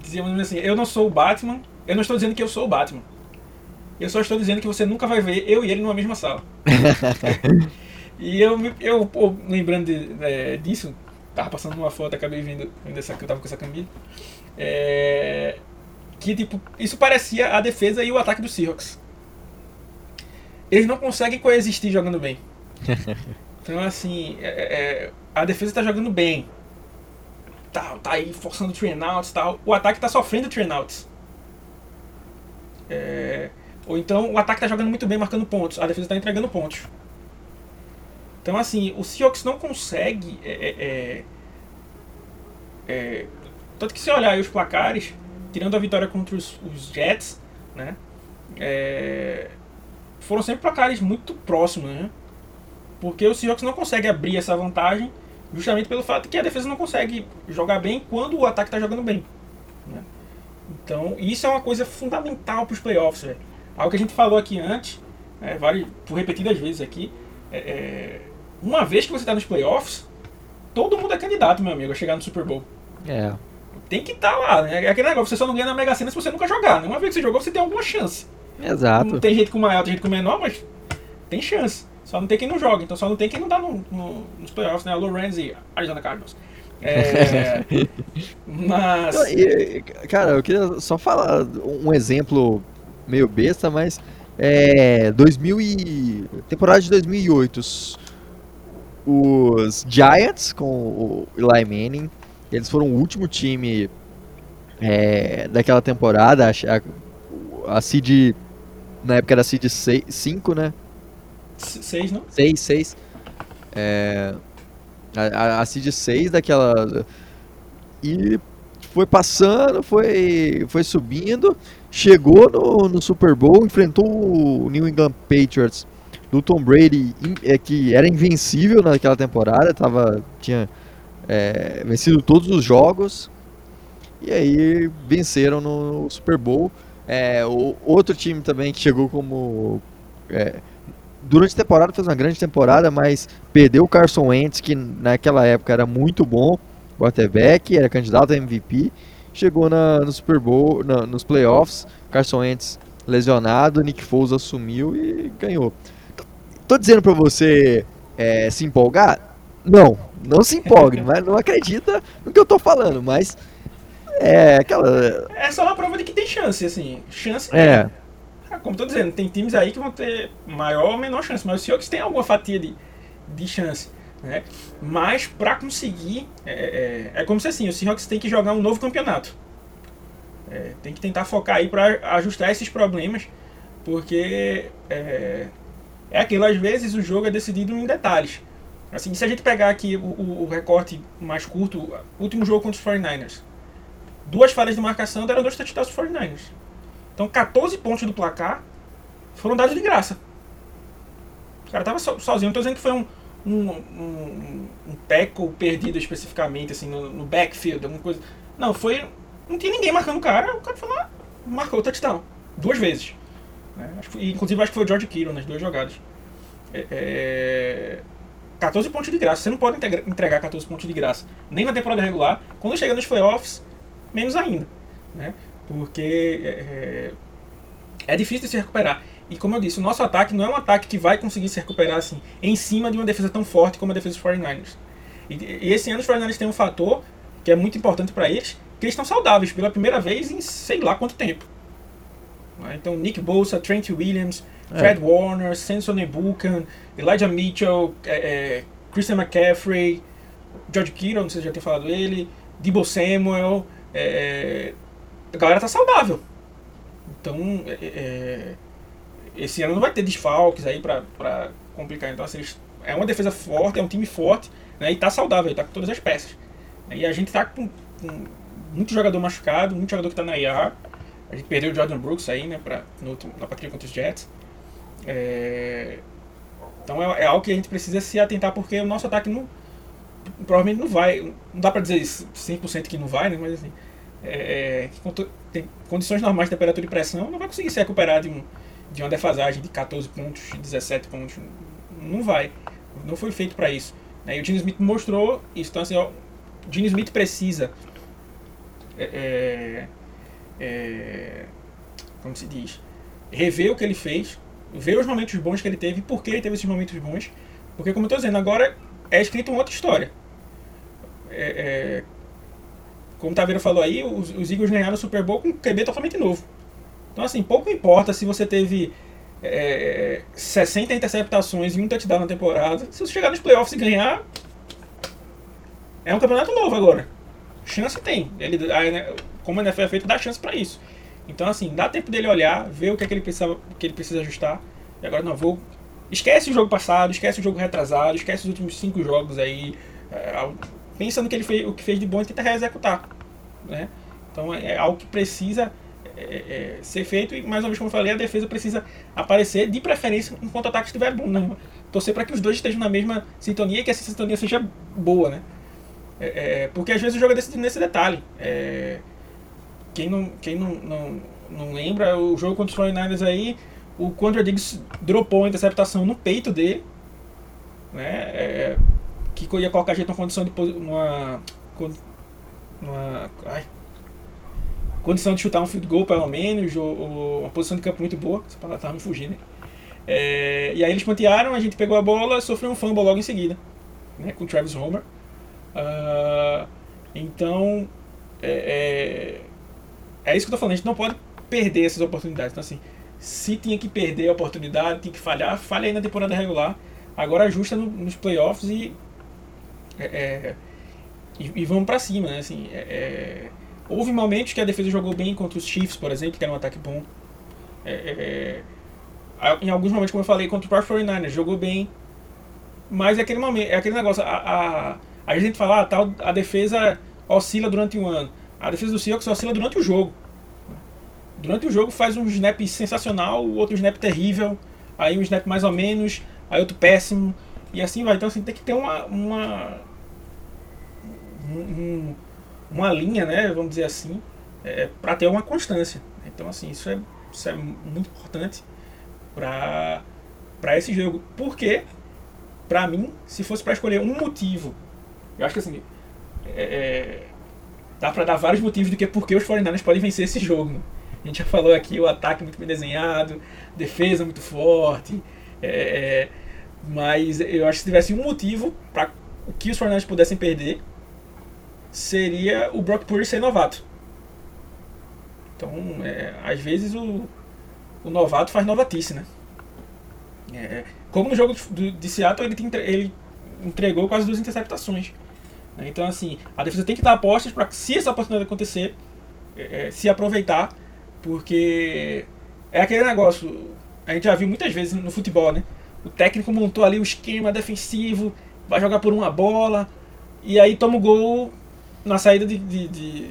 dizia assim: Eu não sou o Batman, eu não estou dizendo que eu sou o Batman. Eu só estou dizendo que você nunca vai ver eu e ele numa mesma sala. e eu, eu pô, lembrando de, é, disso, tava passando uma foto, acabei vendo, vendo essa, que eu tava com essa camisa. É, que tipo, isso parecia a defesa e o ataque do Seahawks. Eles não conseguem coexistir jogando bem. Então, assim, é, é, é a defesa tá jogando bem. Tá, tá aí forçando trainouts e tal. O ataque tá sofrendo trainouts. É, ou então o ataque tá jogando muito bem, marcando pontos. A defesa tá entregando pontos. Então, assim, o Seahawks não consegue. É, é, é tanto que se olhar os placares, tirando a vitória contra os, os Jets, né? foram sempre placares muito próximos, né? Porque o Seahawks não consegue abrir essa vantagem justamente pelo fato que a defesa não consegue jogar bem quando o ataque está jogando bem. Né? Então, isso é uma coisa fundamental para os playoffs. Véio. Algo que a gente falou aqui antes, é, vale por repetidas vezes aqui. É, é, uma vez que você está nos playoffs, todo mundo é candidato, meu amigo, a chegar no Super Bowl. É. Tem que estar tá lá, né? É aquele negócio, você só não ganha na Mega Sena se você nunca jogar. Né? Uma vez que você jogou, você tem alguma chance. Exato. Não tem gente com maior, tem gente com menor, mas tem chance. Só não tem quem não joga, então só não tem quem não dá no, no, nos playoffs, né? Lorenz e Arizona Cardinals. É, mas. Cara, eu queria só falar um exemplo meio besta, mas. É, 2000 e, temporada de 2008, os, Giants com o Eli Manning, eles foram o último time é, daquela temporada, a, a, a seed, na época era a seed 5, né? Seis, não? Seis, seis. É, a, a seed 6 daquela. E foi passando, foi, foi subindo, chegou no, no Super Bowl, enfrentou o New England Patriots do Tom Brady, é, que era invencível naquela temporada, tava, tinha é, vencido todos os jogos, e aí venceram no Super Bowl. É, o, outro time também que chegou como. É, durante a temporada fez uma grande temporada, mas perdeu o Carson Wentz, que naquela época era muito bom, quarterback, era candidato a MVP. Chegou na, no Super Bowl, na, nos playoffs, Carson Wentz lesionado, Nick Foles assumiu e ganhou. Tô dizendo para você é, se empolgar? Não, não se empolgue, mas não acredita no que eu tô falando, mas é aquela. É só uma prova de que tem chance, assim. Chance. É. é. Como tô dizendo, tem times aí que vão ter maior ou menor chance, mas o Seahawks tem alguma fatia de, de chance. Né? Mas para conseguir, é, é, é, como se assim, o Seahawks tem que jogar um novo campeonato. É, tem que tentar focar aí para ajustar esses problemas, porque é, é aquilo, às vezes o jogo é decidido em detalhes. Assim, se a gente pegar aqui o, o, o recorte mais curto, último jogo contra os 49ers, duas falhas de marcação deram dois touchdowns dos 49ers. Então 14 pontos do placar foram dados de graça. O cara tava so, sozinho, não tô dizendo que foi um, um, um, um tackle perdido especificamente, assim, no, no, backfield, alguma coisa. Não, foi. Não tinha ninguém marcando o cara, o cara foi lá, marcou o touchdown. Duas vezes. Né? Acho inclusive acho que foi o George Kittle nas duas jogadas. É, é, 14 pontos de graça. Você não pode entregar 14 pontos de graça. Nem na temporada regular. Quando chega nos playoffs, menos ainda. Né? Porque é, é, é difícil de se recuperar. E como eu disse, o nosso ataque não é um ataque que vai conseguir se recuperar assim, em cima de uma defesa tão forte como a defesa dos 49ers. E, e esse ano os 49ers têm um fator que é muito importante para eles, que eles estão saudáveis pela primeira vez em sei lá quanto tempo. Né? Então, Nick Bosa, Trent Williams, é. Fred é. Warner, Samson Ebukan, Elijah Mitchell, é, é, Christian McCaffrey, George Kittle, não sei se já tem falado ele, Debo Samuel, é, a galera tá saudável. Então, é, é, esse ano não vai ter desfalques aí pra, pra complicar. Então, assim, é uma defesa forte, é um time forte, né, e tá saudável, tá com todas as peças. E a gente tá com, com muito jogador machucado, muito jogador que tá na IR. A gente perdeu o Jordan Brooks aí, né, pra, no na partida contra os Jets. É, então é, é, algo que a gente precisa se atentar, porque o nosso ataque não, provavelmente não vai. Não dá pra dizer 100% que não vai, né? Mas assim, é, é tem condições normais de temperatura e pressão, não vai conseguir se recuperar de, um, de uma defasagem de 14 pontos, 17 pontos. Não vai. Não foi feito para isso. Né? E o Gene Smith mostrou isso. Então, assim, ó, o Gene Smith precisa. É, é, é, como se diz? Rever o que ele fez, ver os momentos bons que ele teve, por que ele teve esses momentos bons. Porque, como eu estou dizendo, agora é escrito uma outra história. É, é, como o Taveira falou aí, os, os Eagles ganharam o Super Bowl com um QB totalmente novo. Então, assim, pouco importa se você teve é, 60 interceptações e um touchdown na temporada. Se você chegar nos playoffs e ganhar, é um campeonato novo agora. Chance tem. Ele, a, como a NFL é feito, dá chance para isso. Então, assim, dá tempo dele olhar, ver o que, é que, ele, precisa, que ele precisa ajustar. E agora, não, vou Esquece o jogo passado, esquece o jogo retrasado, esquece os últimos cinco jogos aí. É, pensa no que ele fez, o que fez de bom e tenta reexecutar. Né? Então é, é algo que precisa é, é, ser feito e mais uma vez como eu falei, a defesa precisa aparecer de preferência enquanto o ataque estiver bom. Né? Torcer para que os dois estejam na mesma sintonia e que essa sintonia seja boa. Né? É, é, porque às vezes o jogo é decidido nesse detalhe. quem não, quem não, não, não lembra, o jogo contra os 49ers aí o Quandre Diggs dropou uma interceptação no peito dele, né? Que ia colocar a gente numa condição de numa, numa ai, condição de chutar um field goal pelo menos, ou, ou uma posição de campo muito boa, essa palavra tava me fugindo. É, e aí eles pontearam, a gente pegou a bola, sofreu um fumble logo em seguida, né? Com o Travis Homer. Uh, então é, é, é, isso que eu tô falando, a gente não pode perder essas oportunidades. Então assim, se tinha que perder a oportunidade, tinha que falhar, falha aí na temporada regular. Agora ajusta no, nos playoffs e, é, é e, e, vamos para cima, né? Assim, é, é, houve momentos que a defesa jogou bem contra os Chiefs, por exemplo, que era um ataque bom. Em alguns momentos, como eu falei, contra o próprio 49ers, jogou bem. Mas é aquele momento, é aquele negócio, a, a, a gente fala, ah, tal, a defesa oscila durante um ano. A defesa do Seahawks oscila durante o jogo. Durante o jogo faz um snap sensacional, outro snap terrível, aí um snap mais ou menos, aí outro péssimo, e assim vai. Então assim, tem que ter uma. uma um, uma linha, né, vamos dizer assim, é, para ter uma constância. Então assim, isso é, isso é muito importante para para esse jogo. Porque, para mim, se fosse para escolher um motivo, eu acho que assim, é, é dá para dar vários motivos do que porque os 49ers podem vencer esse jogo. A gente já falou aqui o ataque muito bem desenhado, defesa muito forte. É, é mas eu acho que se tivesse um motivo para que os 49ers pudessem perder, seria o Brock Purdy ser novato. Então, é, às vezes o, o novato faz novatice, né? É, como no jogo de, de Seattle, ele, ele entregou quase duas interceptações. Né? Então, assim, a defesa tem que dar apostas para se essa oportunidade acontecer, é, é, se aproveitar, porque é aquele negócio, a gente já viu muitas vezes no futebol, né? O técnico montou ali o esquema defensivo, vai jogar por uma bola, e aí toma o gol na saída de, de, de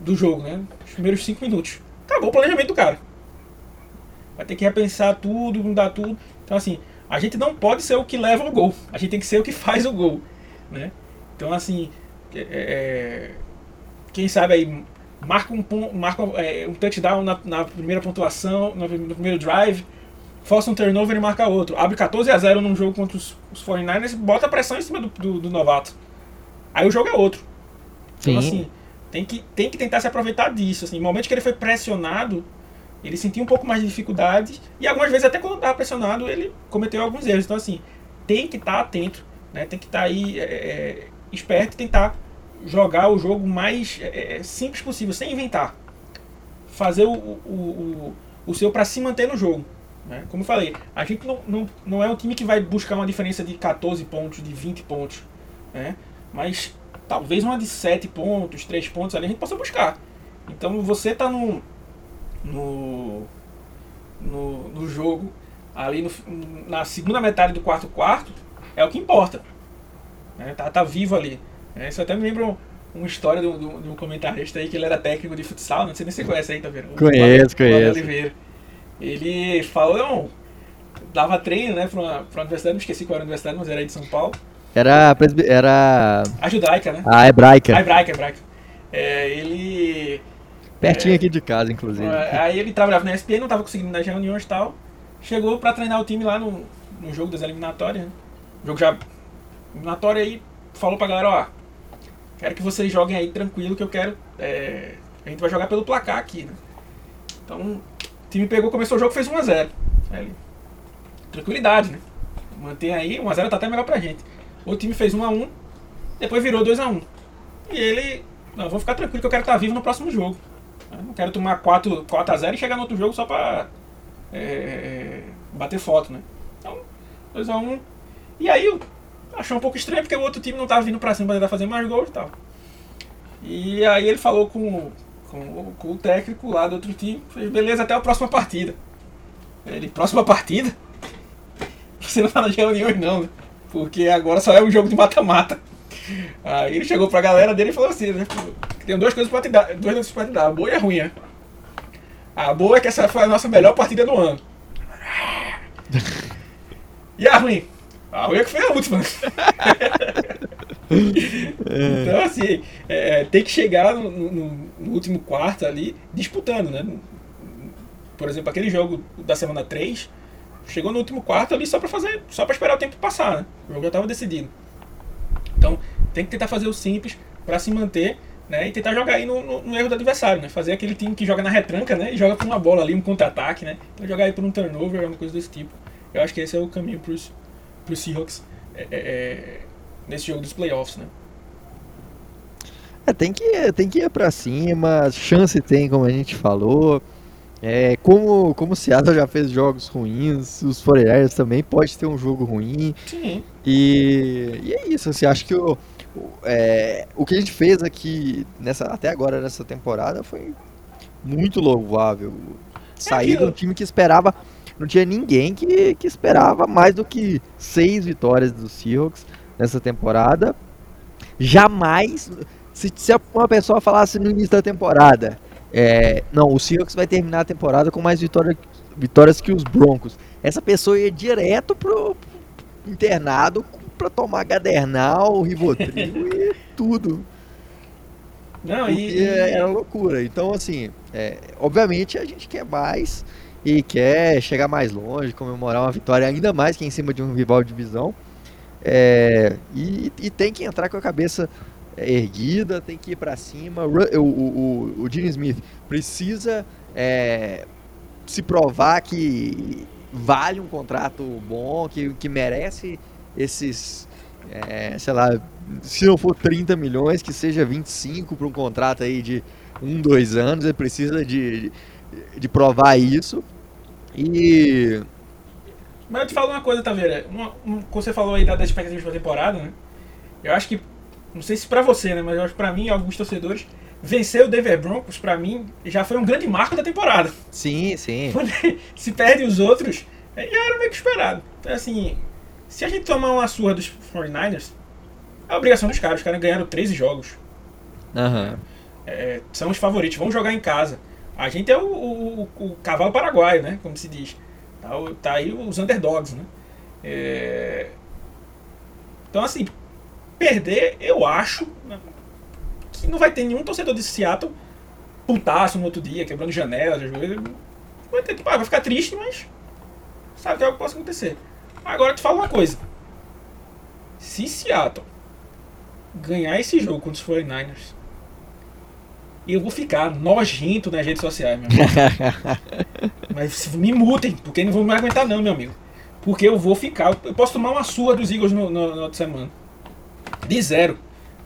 do jogo, né? Os primeiros cinco minutos. Acabou o planejamento do cara. Vai ter que repensar tudo, mudar tudo. Então, assim, a gente não pode ser o que leva o gol. A gente tem que ser o que faz o gol, né? Então, assim, é, é, quem sabe aí marca um, marca, é, um touchdown na, na, primeira pontuação, no, primeiro drive, força um turnover e marca outro. Abre 14 a 0 num jogo contra os, os 49ers bota pressão em cima do, do, do, novato. Aí o jogo é outro. Então, Sim. assim, tem que, tem que tentar se aproveitar disso. Assim, no momento que ele foi pressionado, ele sentiu um pouco mais de dificuldade e algumas vezes até quando estava pressionado ele cometeu alguns erros. Então, assim, tem que estar tá atento, né? tem que estar tá aí é, é esperto e tentar jogar o jogo mais é, é simples possível, sem inventar. Fazer o, o, o, o seu para se manter no jogo. Né? Como eu falei, a gente não, não, não é um time que vai buscar uma diferença de 14 pontos, de 20 pontos. Né? Mas talvez uma de 7 pontos, 3 pontos ali a gente possa buscar. Então você está no, no, no, no jogo ali no, na segunda metade do quarto quarto, é o que importa. Né? Tá, tá vivo ali. É, isso até me lembra uma história de um, de um comentarista aí que ele era técnico de futsal, não sei nem se você conhece aí, tá vendo? Conheço, conheço. Oliveira. Ele falou, não, dava treino, né, pra uma, pra uma universidade, não esqueci qual era a universidade, mas era aí de São Paulo. Era. Era. A judaica, né? A hebraica. A hebraica, hebraica. É, ele. Pertinho é, aqui de casa, inclusive. É, aí ele trabalhava na ESPN, não estava conseguindo nas reuniões e tal. Chegou para treinar o time lá no, no jogo das eliminatórias. Né? O jogo já eliminatória aí falou pra galera, ó, quero que vocês joguem aí tranquilo que eu quero. É, a gente vai jogar pelo placar aqui, né? Então, time pegou, começou o jogo, fez 1x0. Tranquilidade, né? Mantém aí, 1x0 tá até melhor pra gente. O time fez 1x1, depois virou 2x1. E ele, não, vou ficar tranquilo que eu quero estar vivo no próximo jogo. Eu não quero tomar 4, 4x0 e chegar no outro jogo só pra é, bater foto, né? Então, 2x1. E aí achou um pouco estranho porque o outro time não estava vindo para cima para tentar fazer mais gols e tal. E aí ele falou com, com, com, o técnico lá do outro time, fez, beleza, até a próxima partida. Ele, próxima partida? Você não tá nas reuniões não, né? Porque agora só é um jogo de mata-mata. Aí ele chegou pra galera dele e falou assim, né? Tem duas coisas pra te dar, duas coisas pra te dar, a boa e a ruim, né? A boa é que essa foi a nossa melhor partida do ano. E a ruim? A Rui é que foi a última. então, assim, é, tem que chegar no, no, no, último quarto ali disputando, né? Por exemplo, aquele jogo da semana 3, chegou no último quarto ali só para fazer, só para esperar o tempo passar, né? O jogo já estava decidido. Então, tem que tentar fazer o simples para se manter, né? E tentar jogar aí no, no, no, erro do adversário, né? Fazer aquele time que joga na retranca, né? E joga com uma bola ali, um contra-ataque, né? Então, jogar aí por um turnover, alguma coisa desse tipo. Eu acho que esse é o caminho para os Seahawks é, é, é, nesse jogo dos playoffs, né? É, tem que, tem que ir pra cima, chance tem, como a gente falou. É, como, como o Seattle já fez jogos ruins, os 49 também pode ter um jogo ruim. Sim. E, e é isso, assim, acho que o, é, o que a gente fez aqui nessa, até agora nessa temporada foi muito louvável. É Sair de um time que esperava não tinha ninguém que, que esperava mais do que seis vitórias dos Seahawks nessa temporada. Jamais, se, se uma pessoa falasse no início da temporada, é, não, o Seahawks vai terminar a temporada com mais vitória, vitórias que os Broncos. Essa pessoa ia direto pro, pro internado para tomar Gadernal, Rivotril e tudo. Não, e, era loucura. Então, assim, é, obviamente a gente quer mais e quer chegar mais longe, comemorar uma vitória ainda mais que em cima de um rival de divisão. É, e, e, tem que entrar com a cabeça erguida, tem que ir para cima. O, o, o, o Gene Smith precisa é, se provar que vale um contrato bom, que, que merece esses, é, sei lá, se não for 30 milhões, que seja 25 para um contrato aí de um, dois anos, ele precisa de, de provar isso. E. Mas eu te falo uma coisa, Taveira. Uma, uma, você falou aí das expectativas para temporada, né? Eu acho que. Não sei se para você, né? Mas eu acho que para mim, alguns torcedores, vencer o Denver Broncos, para mim, já foi um grande marco da temporada. Sim, sim. se perde os outros, já era meio que esperado. Então, assim, se a gente tomar uma surra dos 49ers, é a obrigação dos caras. Os caras ganharam 13 jogos. Uhum. É, são os favoritos. Vamos jogar em casa. A gente é o, o, o cavalo paraguaio, né? Como se diz. Tá, tá aí os underdogs, né? É... Então, assim, perder, eu acho né, que não vai ter nenhum torcedor de Seattle putaço no outro dia, quebrando janelas. Vai, ter, vai ficar triste, mas sabe que é algo que pode acontecer. Agora, te falo uma coisa. Se Seattle ganhar esse jogo contra os 49ers, eu vou ficar nojento nas redes sociais, meu amigo. Mas me mutem, porque não vão me aguentar não, meu amigo. Porque eu vou ficar. Eu posso tomar uma surra dos Eagles no, no, no outra semana. De zero.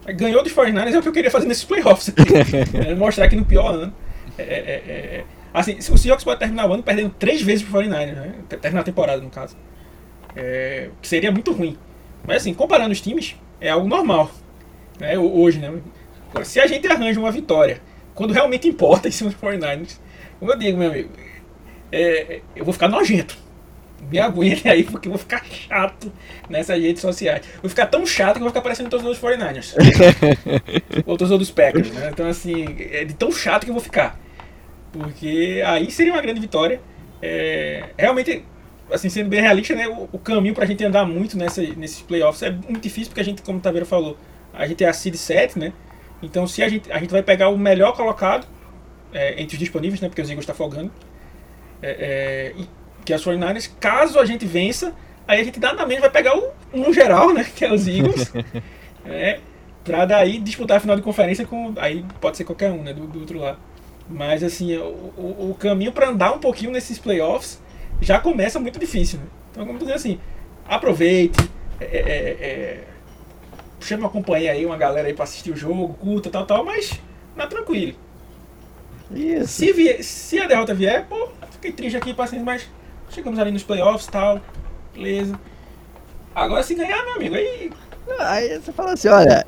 Ganhou dos 49ers é o que eu queria fazer nesses playoffs. é, mostrar que no pior ano. É, é, é, é assim, o Seahawks pode terminar o ano perdendo três vezes pro 49ers, né? Terminar a temporada, no caso. É, que seria muito ruim. Mas assim, comparando os times, é algo normal. Né? Hoje, né? Se a gente arranja uma vitória, quando realmente importa em cima dos 49ers, como eu digo, meu amigo, é, eu vou ficar nojento. Me aguentem aí, porque eu vou ficar chato nessas redes sociais. Vou ficar tão chato que eu vou ficar parecendo todos os 49ers. Ou todos dos Packers, né? Então, assim, é de tão chato que eu vou ficar. Porque aí seria uma grande vitória. É, realmente, assim, sendo bem realista, né? O, o caminho pra gente andar muito nessa, nesses playoffs é muito difícil, porque a gente, como o Taveira falou, a gente é a seed 7, né? Então se a gente, a gente vai pegar o melhor colocado é, entre os disponíveis, né? Porque os Eagles está folgando. É, é, que é os 49ers. Caso a gente vença, aí a gente nada menos vai pegar o um geral, né? Que é os Eagles. é, pra daí disputar a final de conferência com. Aí pode ser qualquer um, né? Do, do outro lado. Mas assim, o, o, o caminho para andar um pouquinho nesses playoffs já começa muito difícil. Né? Então, como dizer assim, aproveite. É, é, é chama uma companhia aí, uma galera aí pra assistir o jogo, curta, tal, tal, mas na tranquilo. Isso. Se, vier, se a derrota vier, pô, fiquei triste aqui, paciência, mas chegamos ali nos playoffs tal, beleza. Agora se ganhar, meu amigo, aí. Aí você fala assim, olha,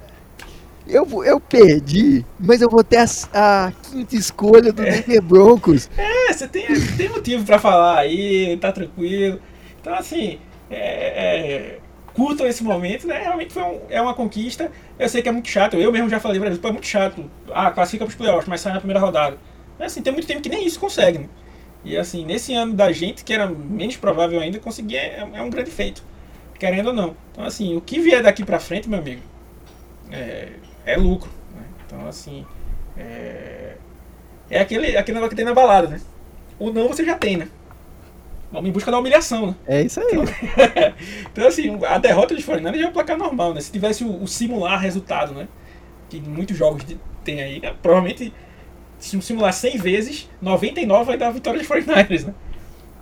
eu, eu perdi, mas eu vou ter a, a quinta escolha do é. Denver Broncos. É, você tem, tem motivo pra falar aí, tá tranquilo. Então assim, é, é curtam esse momento, né? Realmente foi um, é uma conquista. Eu sei que é muito chato, eu mesmo já falei pra eles, pô, é muito chato. Ah, classifica pros playoffs, mas sai na primeira rodada. Mas assim, tem muito tempo que nem isso consegue, né? E assim, nesse ano da gente, que era menos provável ainda, conseguir é, é um grande feito. Querendo ou não. Então assim, o que vier daqui pra frente, meu amigo, é, é lucro. Né? Então assim, é, é aquele, aquele negócio que tem na balada, né? O não você já tem, né? Vamos em busca da humilhação, né? É isso aí. então, assim, a derrota 49 já é um placar normal, né? Se tivesse o, o simular resultado, né? Que muitos jogos tem aí, né? provavelmente, se simular 100 vezes, 99 vai dar a vitória dos 49ers, né?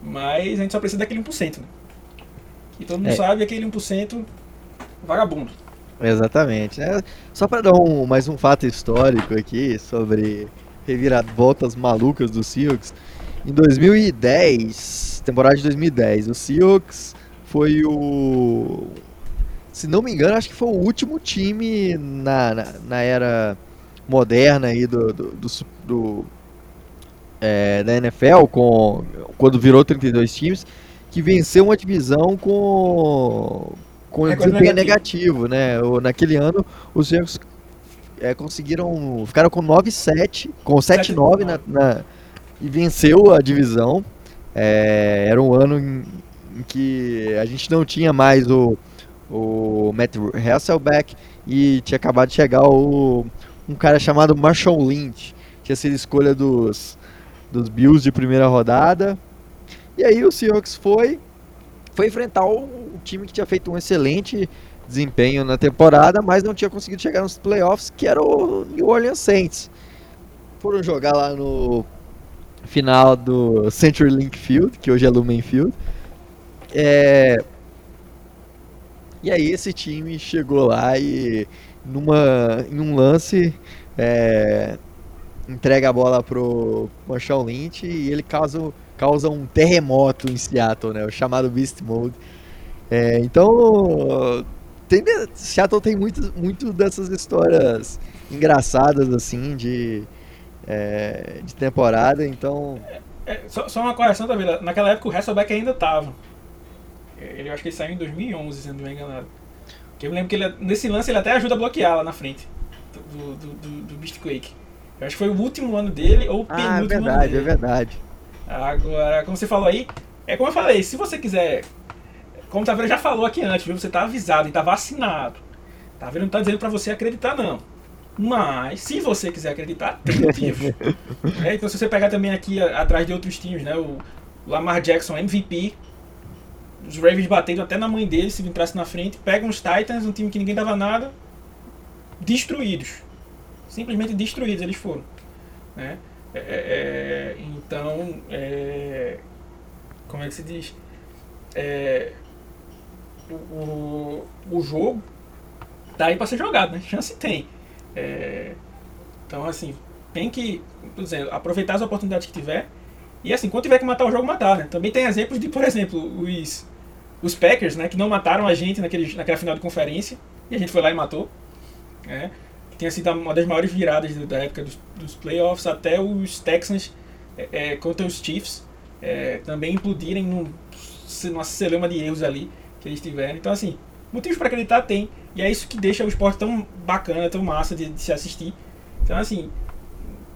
Mas a gente só precisa daquele 1%, né? E todo mundo é. sabe aquele 1% vagabundo. Exatamente. É, só para dar um, mais um fato histórico aqui sobre reviravoltas malucas do Seahawks. Em 2010, temporada de 2010, o Seahawks foi o. Se não me engano, acho que foi o último time na, na, na era moderna aí do, do, do, do é, da NFL, com, quando virou 32 times, que venceu uma divisão com, com É, desempenho negativo. negativo, né? O- naquele ano, os Seahawks é, conseguiram, ficaram com 9-7, com 7-9 na, na- e venceu a divisão. É, era um ano em, em que a gente não tinha mais o, o Matt Hasselbeck e tinha acabado de chegar o, um cara chamado Marshall Lynch, tinha sido escolha dos, dos Bills de primeira rodada. E aí o Seahawks foi, foi enfrentar o, time que tinha feito um excelente desempenho na temporada, mas não tinha conseguido chegar nos playoffs, que era o New Orleans Saints. Foram jogar lá no final do CenturyLink Field, que hoje é Lumen Field. É, E aí esse time chegou lá e numa, em um lance é, entrega a bola pro Marshall Lynch e ele causa, causa um terremoto em Seattle, né? O chamado Beast Mode. É, então, tem, Seattle tem muito, muito dessas histórias engraçadas assim de, é, de temporada, então É, só, só uma correção, tá vendo? Naquela época o Hasselbeck ainda tava. Ele, eu acho que ele saiu em 2011, se não me enganado. Porque eu lembro que ele, nesse lance ele até ajuda a bloquear lá na frente do, do, do, do Beast Quake. Eu acho que foi o último ano dele ou o ah, é penúltimo ano verdade, dele. é verdade. Agora, como você falou aí, é como eu falei, se você quiser. Como o Taveira já falou aqui antes, viu? Você tá avisado e tá vacinado. Taveira não tá dizendo pra você acreditar, não. Mas, se você quiser acreditar, tem motivo. É, então, se você pegar também aqui a- atrás de outros times, né? O Lamar Jackson, MVP. Os Ravens batendo até na mãe dele, se entrasse na frente. Pegam os Titans, um time que ninguém dava nada. Destruídos. Simplesmente destruídos eles foram. Né? É, é, é, então, é, como é que se diz? É, o, o, o jogo tá aí para ser jogado, né? Chance tem. É, então, assim, tem que exemplo, aproveitar as oportunidades que tiver. E assim, quando tiver que matar o jogo, matar, né? Também tem exemplos de, por exemplo, os, os Packers, né? Que não mataram a gente naquele, naquela final de conferência. E a gente foi lá e matou. Né? Que tinha sido uma das maiores viradas da época dos, dos playoffs, até os Texans é, é, contra os Chiefs é, também implodirem num, numa celeuma de erros ali que eles tiveram. Então, assim, motivos para acreditar tem. E é isso que deixa o esporte tão bacana, tão massa de, de se assistir. Então, assim,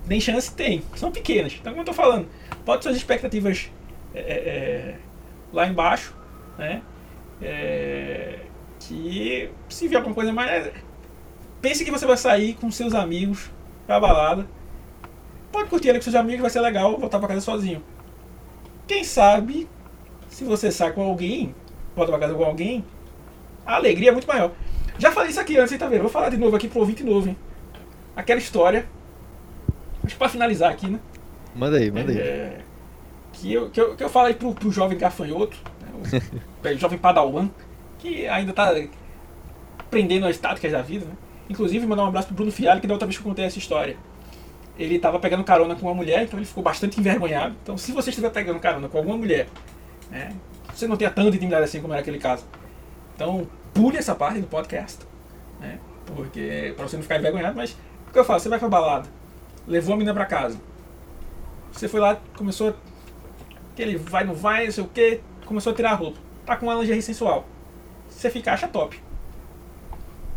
nem chance tem. São pequenas. Então, como eu tô falando, pode suas expectativas é, é, é, lá embaixo, né? É, que se vier alguma coisa mais. Pense que você vai sair com seus amigos pra balada. Pode curtir ali com seus amigos, vai ser legal voltar pra casa sozinho. Quem sabe, se você sai com alguém, volta pra casa com alguém, a alegria é muito maior. Já falei isso aqui antes, hein, tá vendo? Vou falar de novo aqui pro ouvinte novo, hein? Aquela história. Acho que pra finalizar aqui, né? Manda aí, manda aí. É, que, eu, que, eu, que eu falo aí pro, pro jovem gafanhoto, né, o jovem padawan, que ainda tá aprendendo as táticas da vida, né? Inclusive, mandar um abraço pro Bruno Fialho, que da outra vez que eu contei essa história. Ele tava pegando carona com uma mulher, então ele ficou bastante envergonhado. Então, se você estiver pegando carona com alguma mulher, né, você não tenha tanta intimidade assim como era aquele caso. Então, pule essa parte do podcast, né? Porque, pra você não ficar envergonhado, mas o que eu falo? Você vai pra balada, levou a menina pra casa, você foi lá, começou. Aquele vai, não vai, não sei o que, começou a tirar a roupa. Tá com uma lingerie sensual. Você fica, acha top.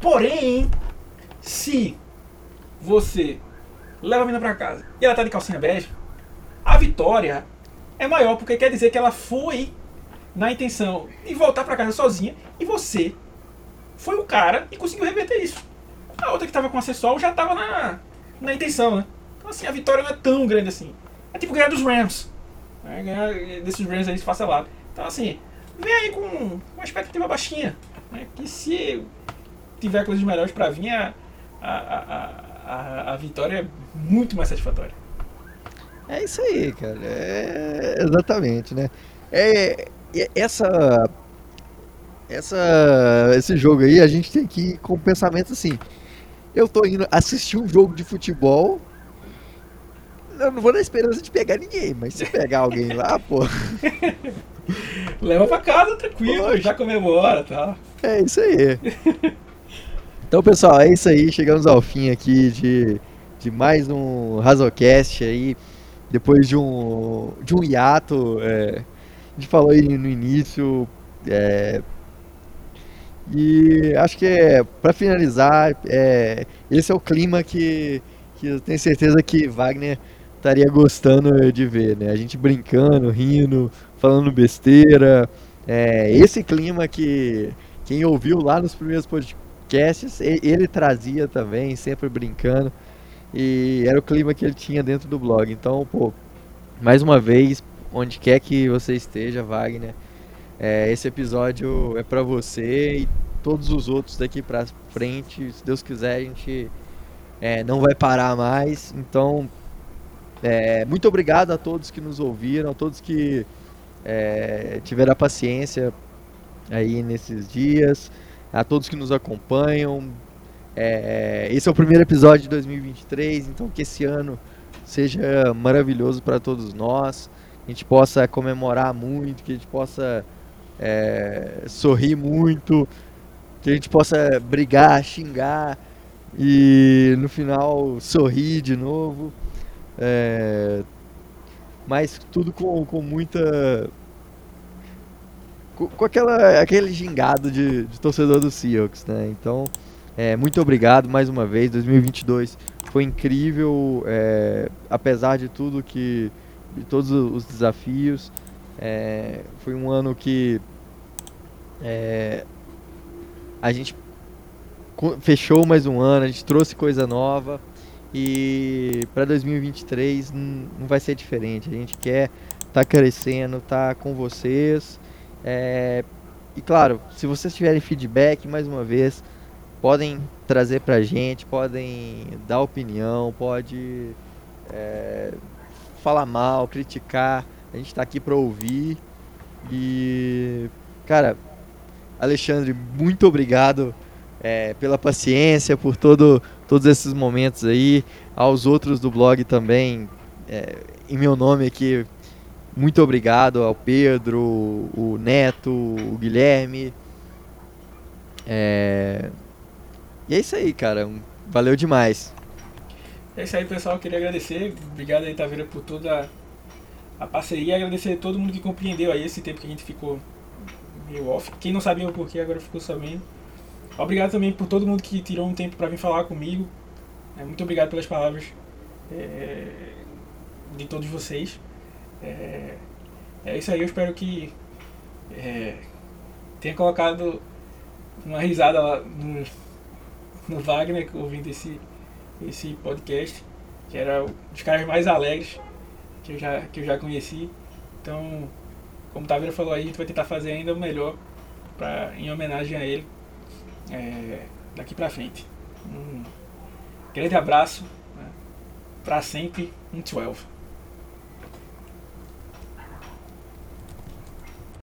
Porém, se você leva a menina pra casa e ela tá de calcinha bege, a vitória é maior, porque quer dizer que ela foi na intenção de voltar pra casa sozinha e você foi o cara e conseguiu reverter isso. A outra que tava com acessório já tava na, na intenção, né? Então assim, a vitória não é tão grande assim. É tipo ganhar dos Rams. Né? Ganhar desses Rams aí esfacelado. Então assim, vem aí com uma expectativa baixinha. Né? Que se tiver coisas melhores pra vir, a, a, a, a, a vitória é muito mais satisfatória. É isso aí, cara. É exatamente, né? É, é- essa essa esse jogo aí a gente tem que ir com o pensamento assim. Eu tô indo assistir um jogo de futebol. Eu não vou na esperança de pegar ninguém, mas se pegar alguém lá, pô, Leva pra casa tranquilo, Lógico. já comemora tá? é isso aí. Então, pessoal, é isso aí. Chegamos ao fim aqui de, de mais um Razocast aí. depois de um, de um hiato. É, a gente falou aí no início. É, e acho que é, para finalizar, é, esse é o clima que, que eu tenho certeza que Wagner estaria gostando de ver, né? A gente brincando, rindo, falando besteira. É, esse clima que quem ouviu lá nos primeiros podcasts, ele trazia também, sempre brincando. E era o clima que ele tinha dentro do blog. Então, pô, mais uma vez, onde quer que você esteja, Wagner, é, esse episódio é para você e todos os outros daqui para frente. Se Deus quiser, a gente é, não vai parar mais. Então, é, muito obrigado a todos que nos ouviram, a todos que é, tiveram a paciência aí nesses dias, a todos que nos acompanham. É, esse é o primeiro episódio de 2023, então que esse ano seja maravilhoso para todos nós, que a gente possa comemorar muito, que a gente possa é, sorrir muito, que a gente possa brigar, xingar e no final sorrir de novo. É, mas tudo com, com muita. Com, aquela, aquele gingado de, de torcedor do Seahawks, né? Então, é, muito obrigado mais uma vez. 2022 foi incrível, é, apesar de tudo que. de todos os desafios. É, foi um ano que é, a gente fechou mais um ano, a gente trouxe coisa nova. E para 2023 não vai ser diferente. A gente quer estar tá crescendo, estar tá com vocês. É, e claro, se vocês tiverem feedback, mais uma vez, podem trazer para a gente, podem dar opinião, pode é, falar mal, criticar. A gente está aqui para ouvir. E, cara, Alexandre, muito obrigado é, pela paciência, por todo, todos esses momentos aí. Aos outros do blog também, é, em meu nome aqui, muito obrigado ao Pedro, o Neto, o Guilherme. É... E é isso aí, cara. Valeu demais. É isso aí, pessoal. queria agradecer. Obrigado aí, Taveira, por toda a parceria. Agradecer a todo mundo que compreendeu aí esse tempo que a gente ficou meio off. Quem não sabia o porquê agora ficou sabendo. Obrigado também por todo mundo que tirou um tempo para vir falar comigo. É, muito obrigado pelas palavras é, de todos vocês. É, é, isso aí, eu espero que é, tenha colocado uma risada lá no, no Wagner ouvindo esse, esse podcast, que era um dos caras mais alegres que eu já, que eu já conheci. Então, como o Taveira falou aí, a gente vai tentar fazer ainda o melhor pra, em homenagem a ele é, daqui para frente. Um grande abraço, né? para sempre, um 12.